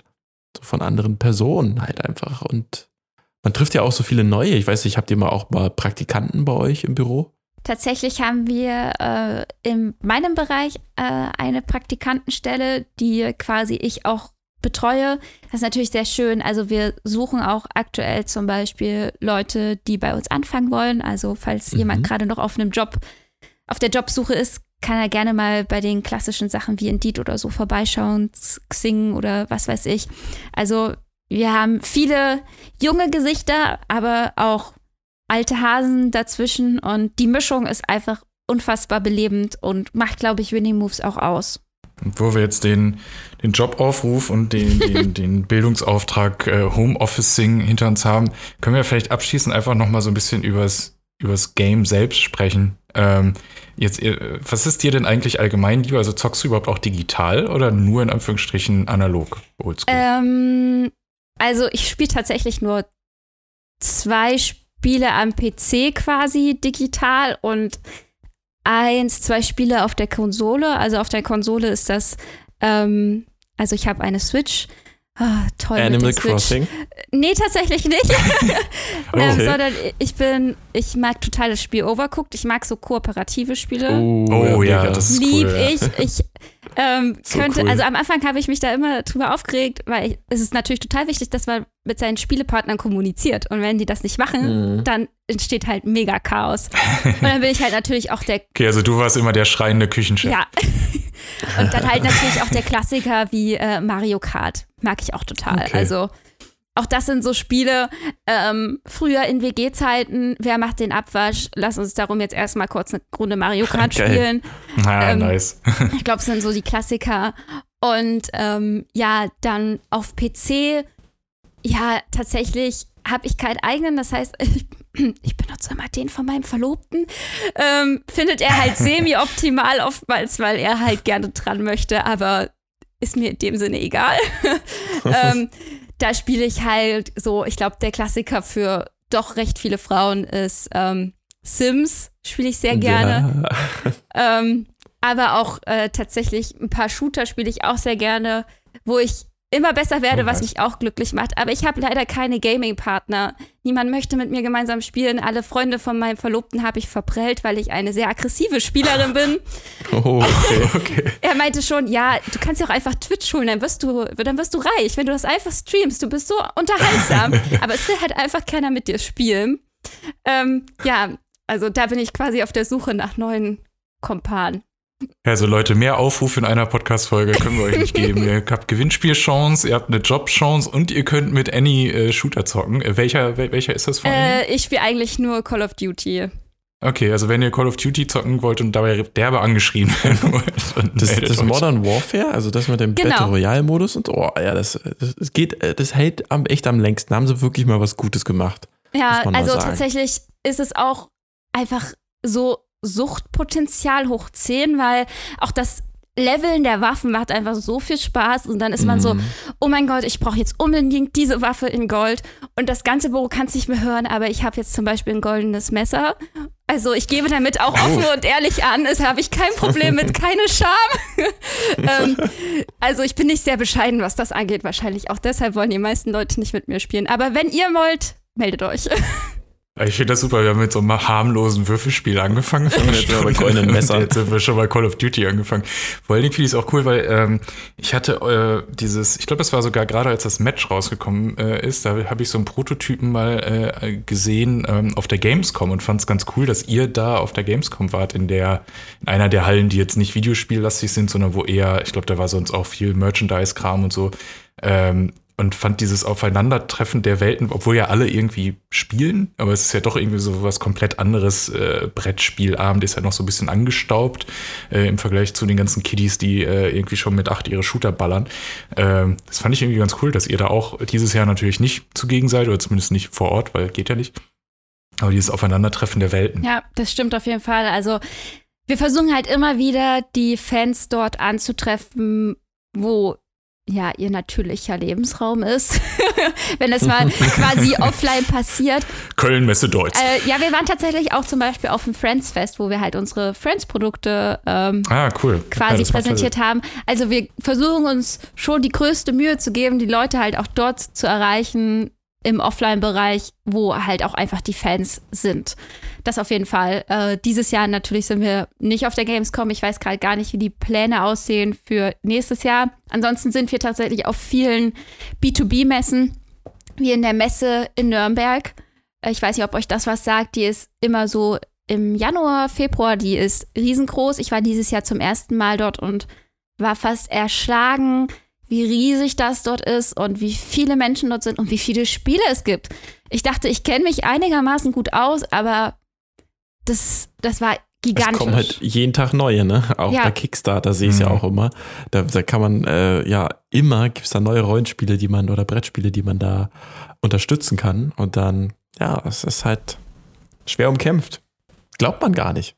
So von anderen Personen halt einfach. Und man trifft ja auch so viele neue. Ich weiß nicht, habt ihr mal auch mal Praktikanten bei euch im Büro? Tatsächlich haben wir äh, in meinem Bereich äh, eine Praktikantenstelle, die quasi ich auch betreue. Das ist natürlich sehr schön. Also wir suchen auch aktuell zum Beispiel Leute, die bei uns anfangen wollen. Also falls Mhm. jemand gerade noch auf einem Job, auf der Jobsuche ist, kann er gerne mal bei den klassischen Sachen wie Indeed oder so vorbeischauen, Xing oder was weiß ich. Also wir haben viele junge Gesichter, aber auch alte Hasen dazwischen und die Mischung ist einfach unfassbar belebend und macht, glaube ich, Winning Moves auch aus. Und wo wir jetzt den, den Jobaufruf und den, den, den Bildungsauftrag äh, Homeofficing hinter uns haben, können wir vielleicht abschließend einfach nochmal so ein bisschen übers, übers Game selbst sprechen. Ähm, jetzt, äh, was ist dir denn eigentlich allgemein lieber? Also zockst du überhaupt auch digital oder nur in Anführungsstrichen analog, oldschool? Ähm, also ich spiele tatsächlich nur zwei Spiele am PC quasi digital und eins, zwei Spiele auf der Konsole. Also auf der Konsole ist das, ähm, also ich habe eine Switch. Ah, toll. Animal. Crossing. Nee, tatsächlich nicht. ähm, Okay. sondern ich bin, ich mag total das Spiel Overcooked. Ich mag so kooperative Spiele. Oh ja, mega. das ist Lieb cool, ja. ich. Ich ähm, So könnte, cool. also am Anfang habe ich mich da immer drüber aufgeregt, weil ich, es ist natürlich total wichtig, dass man mit seinen Spielepartnern kommuniziert. Und wenn die das nicht machen, Mhm. dann entsteht halt mega Chaos. Und dann bin ich halt natürlich auch der Okay, also du warst immer der schreiende Küchenchef. ja. Und dann halt natürlich auch der Klassiker wie äh, Mario Kart. Mag ich auch total. Okay. Also auch das sind so Spiele, ähm, früher in WG-Zeiten, wer macht den Abwasch? Lass uns darum jetzt erstmal kurz eine Runde Mario Kart Geil. spielen. Ah, Ähm, nice. Ich glaube, es sind so die Klassiker. Und ähm, ja, dann auf PC, ja, tatsächlich habe ich keinen eigenen. Das heißt, ich, ich benutze immer den von meinem Verlobten. Ähm, findet er halt semi-optimal oftmals, weil er halt gerne dran möchte, aber ist mir in dem Sinne egal. ähm, da spiele ich halt so, ich glaube, der Klassiker für doch recht viele Frauen ist ähm, Sims, spiele ich sehr gerne. Ähm, aber auch äh, tatsächlich ein paar Shooter spiele ich auch sehr gerne, wo ich immer besser werde, Oh, was mich auch glücklich macht. Aber ich habe leider keine Gaming-Partner. Niemand möchte mit mir gemeinsam spielen. Alle Freunde von meinem Verlobten habe ich verprellt, weil ich eine sehr aggressive Spielerin bin. Oh, okay. Okay. Er meinte schon, ja, du kannst ja auch einfach Twitch holen, dann wirst du, dann wirst du reich, wenn du das einfach streamst. Du bist so unterhaltsam. Aber es will halt einfach keiner mit dir spielen. Ähm, ja, also da bin ich quasi auf der Suche nach neuen Kompanen. Also Leute, mehr Aufrufe in einer Podcast-Folge können wir euch nicht geben. ihr habt Gewinnspielchance, ihr habt eine Jobchance und ihr könnt mit Annie äh, Shooter zocken. Äh, welcher, wel- welcher ist das von? Äh, ich spiele eigentlich nur Call of Duty. Okay, also wenn ihr Call of Duty zocken wollt und dabei derbe angeschrien werden wollt, Das, das. Modern Warfare, also das mit dem Genau. Battle Royale Modus und oh ja, das, das, das geht, äh, das hält am, echt am längsten. Da haben sie wirklich mal was Gutes gemacht. Ja, also tatsächlich ist es auch einfach so Suchtpotenzial hoch 10, weil auch das Leveln der Waffen macht einfach so viel Spaß und dann ist man so, Mhm. oh mein Gott, ich brauche jetzt unbedingt diese Waffe in Gold und das ganze Büro kann es nicht mehr hören, aber ich habe jetzt zum Beispiel ein goldenes Messer. Also ich gebe damit auch offen und ehrlich an, es habe ich kein Problem mit, keine Scham. ähm, also ich bin nicht sehr bescheiden, was das angeht, wahrscheinlich auch deshalb wollen die meisten Leute nicht mit mir spielen. Aber wenn ihr wollt, meldet euch. Ich finde das super, wir haben mit so einem harmlosen Würfelspiel angefangen. jetzt sind Jetzt sind wir schon bei Call of Duty angefangen. Vor allen Dingen finde ich es auch cool, weil ähm, ich hatte äh, dieses, ich glaube, es war sogar gerade als das Match rausgekommen äh, ist, da habe ich so einen Prototypen mal äh, gesehen ähm, auf der Gamescom und fand es ganz cool, dass ihr da auf der Gamescom wart, in der, in einer der Hallen, die jetzt nicht videospiellastig sind, sondern wo eher, ich glaube, da war sonst auch viel Merchandise-Kram und so. Ähm, und fand dieses Aufeinandertreffen der Welten, obwohl ja alle irgendwie spielen, aber es ist ja doch irgendwie so was komplett anderes. Äh, Brettspielabend ist ja noch so ein bisschen angestaubt äh, im Vergleich zu den ganzen Kiddies, die äh, irgendwie schon mit acht ihre Shooter ballern. Ähm, das fand ich irgendwie ganz cool, dass ihr da auch dieses Jahr natürlich nicht zugegen seid oder zumindest nicht vor Ort, weil geht ja nicht. Aber dieses Aufeinandertreffen der Welten. Ja, das stimmt auf jeden Fall. Also wir versuchen halt immer wieder, die Fans dort anzutreffen, wo ja ihr natürlicher Lebensraum ist. Wenn es mal quasi offline passiert. Köln, Messe Deutsch. Äh, ja, wir waren tatsächlich auch zum Beispiel auf dem Friends Fest, wo wir halt unsere Friends-Produkte ähm, ah, cool. quasi Ja, präsentiert haben. Also wir versuchen uns schon die größte Mühe zu geben, die Leute halt auch dort zu erreichen im Offline-Bereich, wo halt auch einfach die Fans sind. Das auf jeden Fall. Äh, dieses Jahr natürlich sind wir nicht auf der Gamescom. Ich weiß gerade gar nicht, wie die Pläne aussehen für nächstes Jahr. Ansonsten sind wir tatsächlich auf vielen B2B-Messen, wie in der Messe in Nürnberg. Äh, Ich weiß nicht, ob euch das was sagt. Die ist immer so im Januar, Februar. Die ist riesengroß. Ich war dieses Jahr zum ersten Mal dort und war fast erschlagen, wie riesig das dort ist und wie viele Menschen dort sind und wie viele Spiele es gibt. Ich dachte, ich kenne mich einigermaßen gut aus, aber das, das war Es gigantisch. kommen halt jeden Tag neue, ne? Auch Ja. bei Kickstarter sehe ich es ja Mhm. auch immer. Da, da kann man, äh, ja, immer gibt es da neue Rollenspiele, die man oder Brettspiele, die man da unterstützen kann. Und dann, ja, es ist halt schwer umkämpft. Glaubt man gar nicht.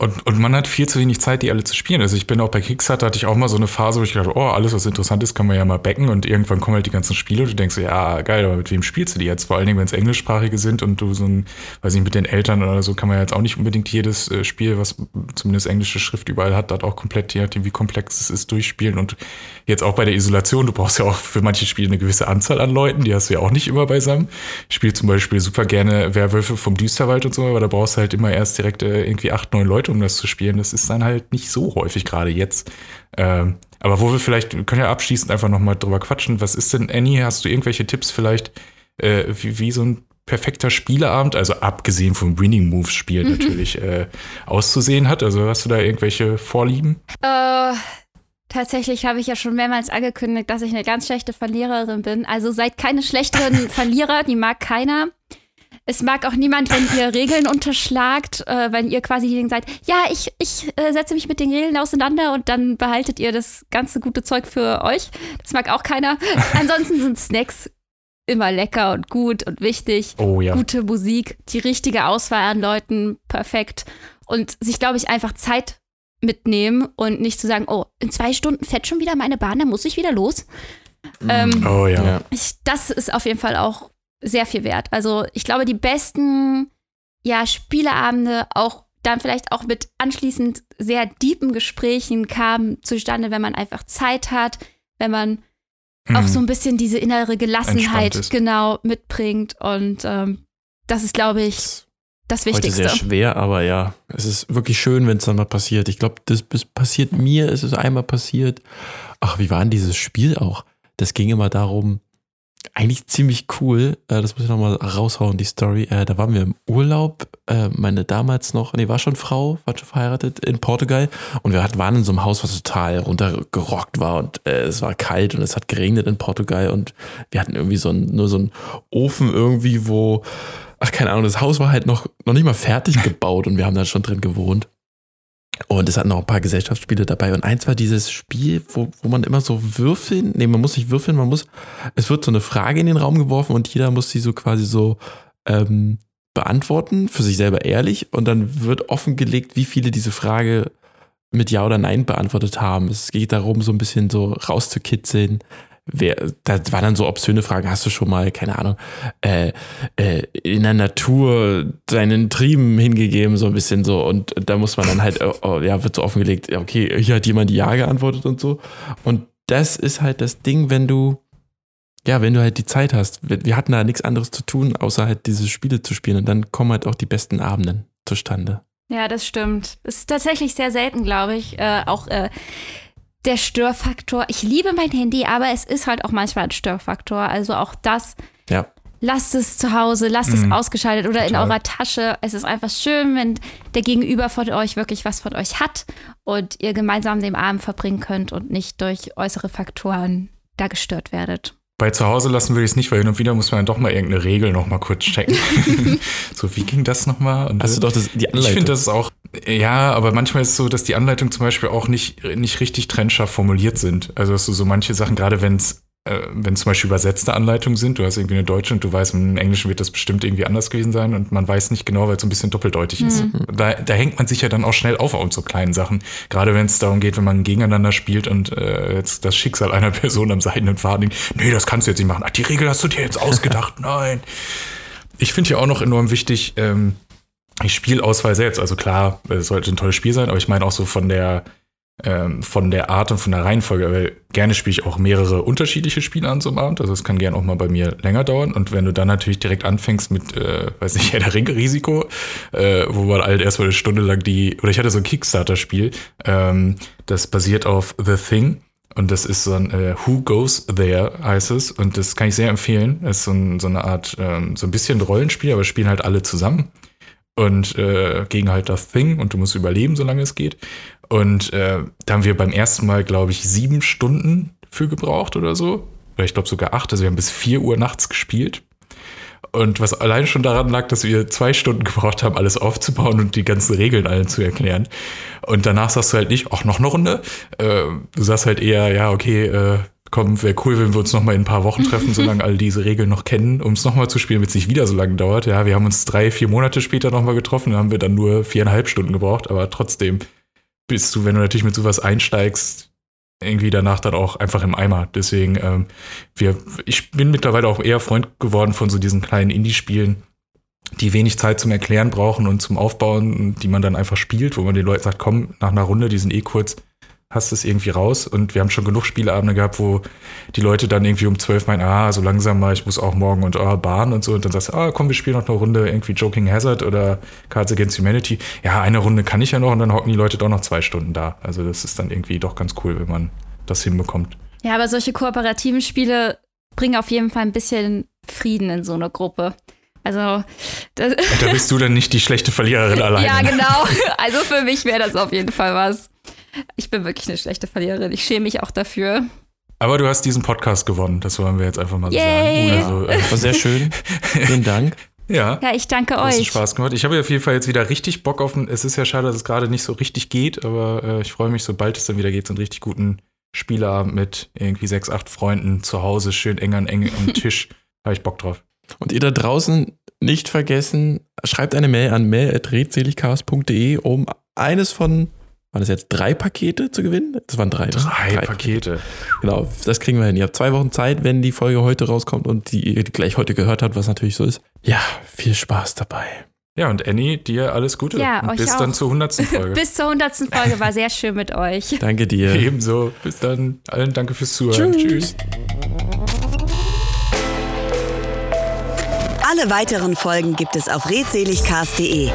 Und, und man hat viel zu wenig Zeit, die alle zu spielen. Also ich bin auch bei Kickstarter, hatte ich auch mal so eine Phase, wo ich dachte, oh, alles, was interessant ist, kann man ja mal backen. Und irgendwann kommen halt die ganzen Spiele und du denkst ja, geil, aber mit wem spielst du die jetzt? Vor allen Dingen, wenn es englischsprachige sind und du so ein, weiß nicht, mit den Eltern oder so, kann man ja jetzt auch nicht unbedingt jedes äh, Spiel, was zumindest englische Schrift überall hat, das auch komplett, je nachdem, wie komplex es ist, durchspielen. Und jetzt auch bei der Isolation, du brauchst ja auch für manche Spiele eine gewisse Anzahl an Leuten, die hast du ja auch nicht immer beisammen. Ich spiele zum Beispiel super gerne Werwölfe vom Düsterwald und so, aber da brauchst du halt immer erst direkt äh, irgendwie acht, neun Leute, um das zu spielen. Das ist dann halt nicht so häufig, gerade jetzt. Ähm, aber wo wir vielleicht, wir können ja abschließend einfach nochmal drüber quatschen. Was ist denn, Annie, hast du irgendwelche Tipps vielleicht, äh, wie, wie so ein perfekter Spieleabend, also abgesehen vom Winning Moves Spiel natürlich, äh, auszusehen hat? Also hast du da irgendwelche Vorlieben? Äh, tatsächlich habe ich ja schon mehrmals angekündigt, dass ich eine ganz schlechte Verliererin bin. Also seid keine schlechteren Verlierer, die mag keiner. Es mag auch niemand, wenn ihr Regeln unterschlagt, äh, wenn ihr quasi hier seid, ja, ich, ich äh, setze mich mit den Regeln auseinander und dann behaltet ihr das ganze gute Zeug für euch. Das mag auch keiner. Ansonsten sind Snacks immer lecker und gut und wichtig Oh ja. gute Musik, die richtige Auswahl an Leuten, perfekt. Und sich, glaube ich, einfach Zeit mitnehmen und nicht zu sagen, oh, in zwei Stunden fährt schon wieder meine Bahn, dann muss ich wieder los. Ähm, Oh ja. Ja. ich, das ist auf jeden Fall auch sehr viel wert. Also ich glaube, die besten ja, Spieleabende, auch dann vielleicht auch mit anschließend sehr deepen Gesprächen kamen zustande, wenn man einfach Zeit hat, wenn man auch so ein bisschen diese innere Gelassenheit genau mitbringt. Und ähm, das ist, glaube ich, das Heute Wichtigste. sehr schwer, aber ja, es ist wirklich schön, wenn es dann mal passiert. Ich glaube, das das passiert mir, es ist einmal passiert. Ach, wie war denn dieses Spiel auch? Das ging immer darum, eigentlich ziemlich cool, äh, das muss ich nochmal raushauen, die Story. Äh, da waren wir im Urlaub, äh, meine damals noch, nee, war schon Frau, war schon verheiratet in Portugal und wir hatten, waren in so einem Haus, was total runtergerockt war und es war kalt und es hat geregnet in Portugal und wir hatten irgendwie so ein, nur so einen Ofen irgendwie, wo, ach keine Ahnung, das Haus war halt noch, noch nicht mal fertig gebaut und wir haben da schon drin gewohnt. Und es hatten noch ein paar Gesellschaftsspiele dabei. Und eins war dieses Spiel, wo, wo man immer so würfeln, nee, man muss nicht würfeln, man muss, es wird so eine Frage in den Raum geworfen und jeder muss sie so quasi so ähm, beantworten, für sich selber ehrlich. Und dann wird offengelegt, wie viele diese Frage mit Ja oder Nein beantwortet haben. Es geht darum, so ein bisschen so rauszukitzeln. Wer, da waren dann so obszöne Fragen, hast du schon mal, keine Ahnung, äh, äh, in der Natur deinen Trieben hingegeben, so ein bisschen so. Und da muss man dann halt, oh, oh, ja, wird so offengelegt, okay, hier hat jemand Ja geantwortet und so. Und das ist halt das Ding, wenn du, ja, wenn du halt die Zeit hast. Wir, wir hatten da nichts anderes zu tun, außer halt diese Spiele zu spielen. Und dann kommen halt auch die besten Abenden zustande. Ja, das stimmt. Das ist tatsächlich sehr selten, glaube ich. Äh, auch äh, der Störfaktor. Ich liebe mein Handy, aber es ist halt auch manchmal ein Störfaktor. Also auch das. Ja. Lasst es zu Hause, lasst es Mhm. ausgeschaltet oder in Total. eurer Tasche. Es ist einfach schön, wenn der Gegenüber von euch wirklich was von euch hat und ihr gemeinsam den Abend verbringen könnt und nicht durch äußere Faktoren da gestört werdet. Bei zu Hause lassen würde ich es nicht, weil hin und wieder muss man dann doch mal irgendeine Regel noch mal kurz checken. so, wie ging das nochmal? Und Hast du doch das, die Ich Anleitung. finde das ist auch, ja, aber manchmal ist es so, dass die Anleitungen zum Beispiel auch nicht, nicht richtig trennscharf formuliert sind. Also, dass du so manche Sachen, gerade wenn es äh, wenn zum Beispiel übersetzte Anleitungen sind, du hast irgendwie eine deutsche und du weißt, im Englischen wird das bestimmt irgendwie anders gewesen sein und man weiß nicht genau, weil es so ein bisschen doppeldeutig ist. Da, da hängt man sich ja dann auch schnell auf an so kleinen Sachen. Gerade wenn es darum geht, wenn man gegeneinander spielt und äh, jetzt das Schicksal einer Person am seidenen Faden liegt, nee, das kannst du jetzt nicht machen. Ach, die Regel hast du dir jetzt ausgedacht. Nein. Ich finde ja auch noch enorm wichtig, ähm, Spielauswahl selbst. Also klar, es sollte ein tolles Spiel sein, aber ich meine auch so von der ähm, von der Art und von der Reihenfolge, weil gerne spiele ich auch mehrere unterschiedliche Spiele an so einem Abend. Also es kann gerne auch mal bei mir länger dauern. Und wenn du dann natürlich direkt anfängst mit, äh, weiß nicht, Herr der Ringe Risiko, äh, wo man halt erstmal eine Stunde lang die, oder ich hatte so ein Kickstarter-Spiel, ähm, das basiert auf The Thing. Und das ist so ein äh, Who Goes There heißt es. Und das kann ich sehr empfehlen. Das ist so, ein, so eine Art, ähm, so ein bisschen Rollenspiel, aber spielen halt alle zusammen. Und äh, gegen halt das Thing und du musst überleben, solange es geht. Und äh, da haben wir beim ersten Mal, glaube ich, sieben Stunden für gebraucht oder so. Oder ich glaube sogar acht. Also wir haben bis vier Uhr nachts gespielt. Und was allein schon daran lag, dass wir zwei Stunden gebraucht haben, alles aufzubauen und die ganzen Regeln allen zu erklären. Und danach sagst du halt nicht, ach, noch eine Runde. Äh, du sagst halt eher, ja, okay, äh, komm, wäre cool, wenn wir uns noch mal in ein paar Wochen treffen, solange alle diese Regeln noch kennen, um es noch mal zu spielen, damit es nicht wieder so lange dauert. Ja, wir haben uns drei, vier Monate später noch mal getroffen, da haben wir dann nur viereinhalb Stunden gebraucht, aber trotzdem bist du, wenn du natürlich mit sowas einsteigst, irgendwie danach dann auch einfach im Eimer. Deswegen, ähm, wir, ich bin mittlerweile auch eher Freund geworden von so diesen kleinen Indie-Spielen, die wenig Zeit zum Erklären brauchen und zum Aufbauen, die man dann einfach spielt, wo man den Leuten sagt, komm, nach einer Runde, die sind eh kurz, hast es irgendwie raus. Und wir haben schon genug Spieleabende gehabt, wo die Leute dann irgendwie um zwölf meinen, ah, so langsam mal, ich muss auch morgen und ah, Bahn und so. Und dann sagst du, ah, komm, wir spielen noch eine Runde irgendwie Joking Hazard oder Cards Against Humanity. Ja, eine Runde kann ich ja noch und dann hocken die Leute doch noch zwei Stunden da. Also das ist dann irgendwie doch ganz cool, wenn man das hinbekommt. Ja, aber solche kooperativen Spiele bringen auf jeden Fall ein bisschen Frieden in so eine Gruppe. Also, das, Da bist du dann nicht die schlechte Verliererin alleine. ja, genau. Also für mich wäre das auf jeden Fall was. Ich bin wirklich eine schlechte Verliererin. Ich schäme mich auch dafür. Aber du hast diesen Podcast gewonnen, das wollen wir jetzt einfach mal so Yay. sagen. Also, äh, War sehr schön. Vielen Dank. ja. Ja, ich danke euch. Spaß gemacht. Ich habe auf jeden Fall jetzt wieder richtig Bock auf ein. Es ist ja schade, dass es gerade nicht so richtig geht, aber äh, ich freue mich, sobald es dann wieder geht, so einen richtig guten Spieleabend mit irgendwie sechs, acht Freunden zu Hause, schön eng an eng am Tisch. habe ich Bock drauf. Und ihr da draußen nicht vergessen, schreibt eine Mail an mail.redseligcast.de, um eines von, waren es jetzt drei Pakete zu gewinnen? Das waren drei. Ne? Drei, drei Pakete. Pakete. Genau, das kriegen wir hin. Ihr habt zwei Wochen Zeit, wenn die Folge heute rauskommt und die ihr gleich heute gehört habt, was natürlich so ist. Ja, viel Spaß dabei. Ja, und Annie, dir alles Gute. Ja, und euch bis auch. dann zur 100. Folge. bis zur 100. Folge war sehr schön mit euch. Danke dir. Ebenso. Bis dann. Allen danke fürs Zuhören. Tschüss. Tschüss. Alle weiteren Folgen gibt es auf redseligcast.de.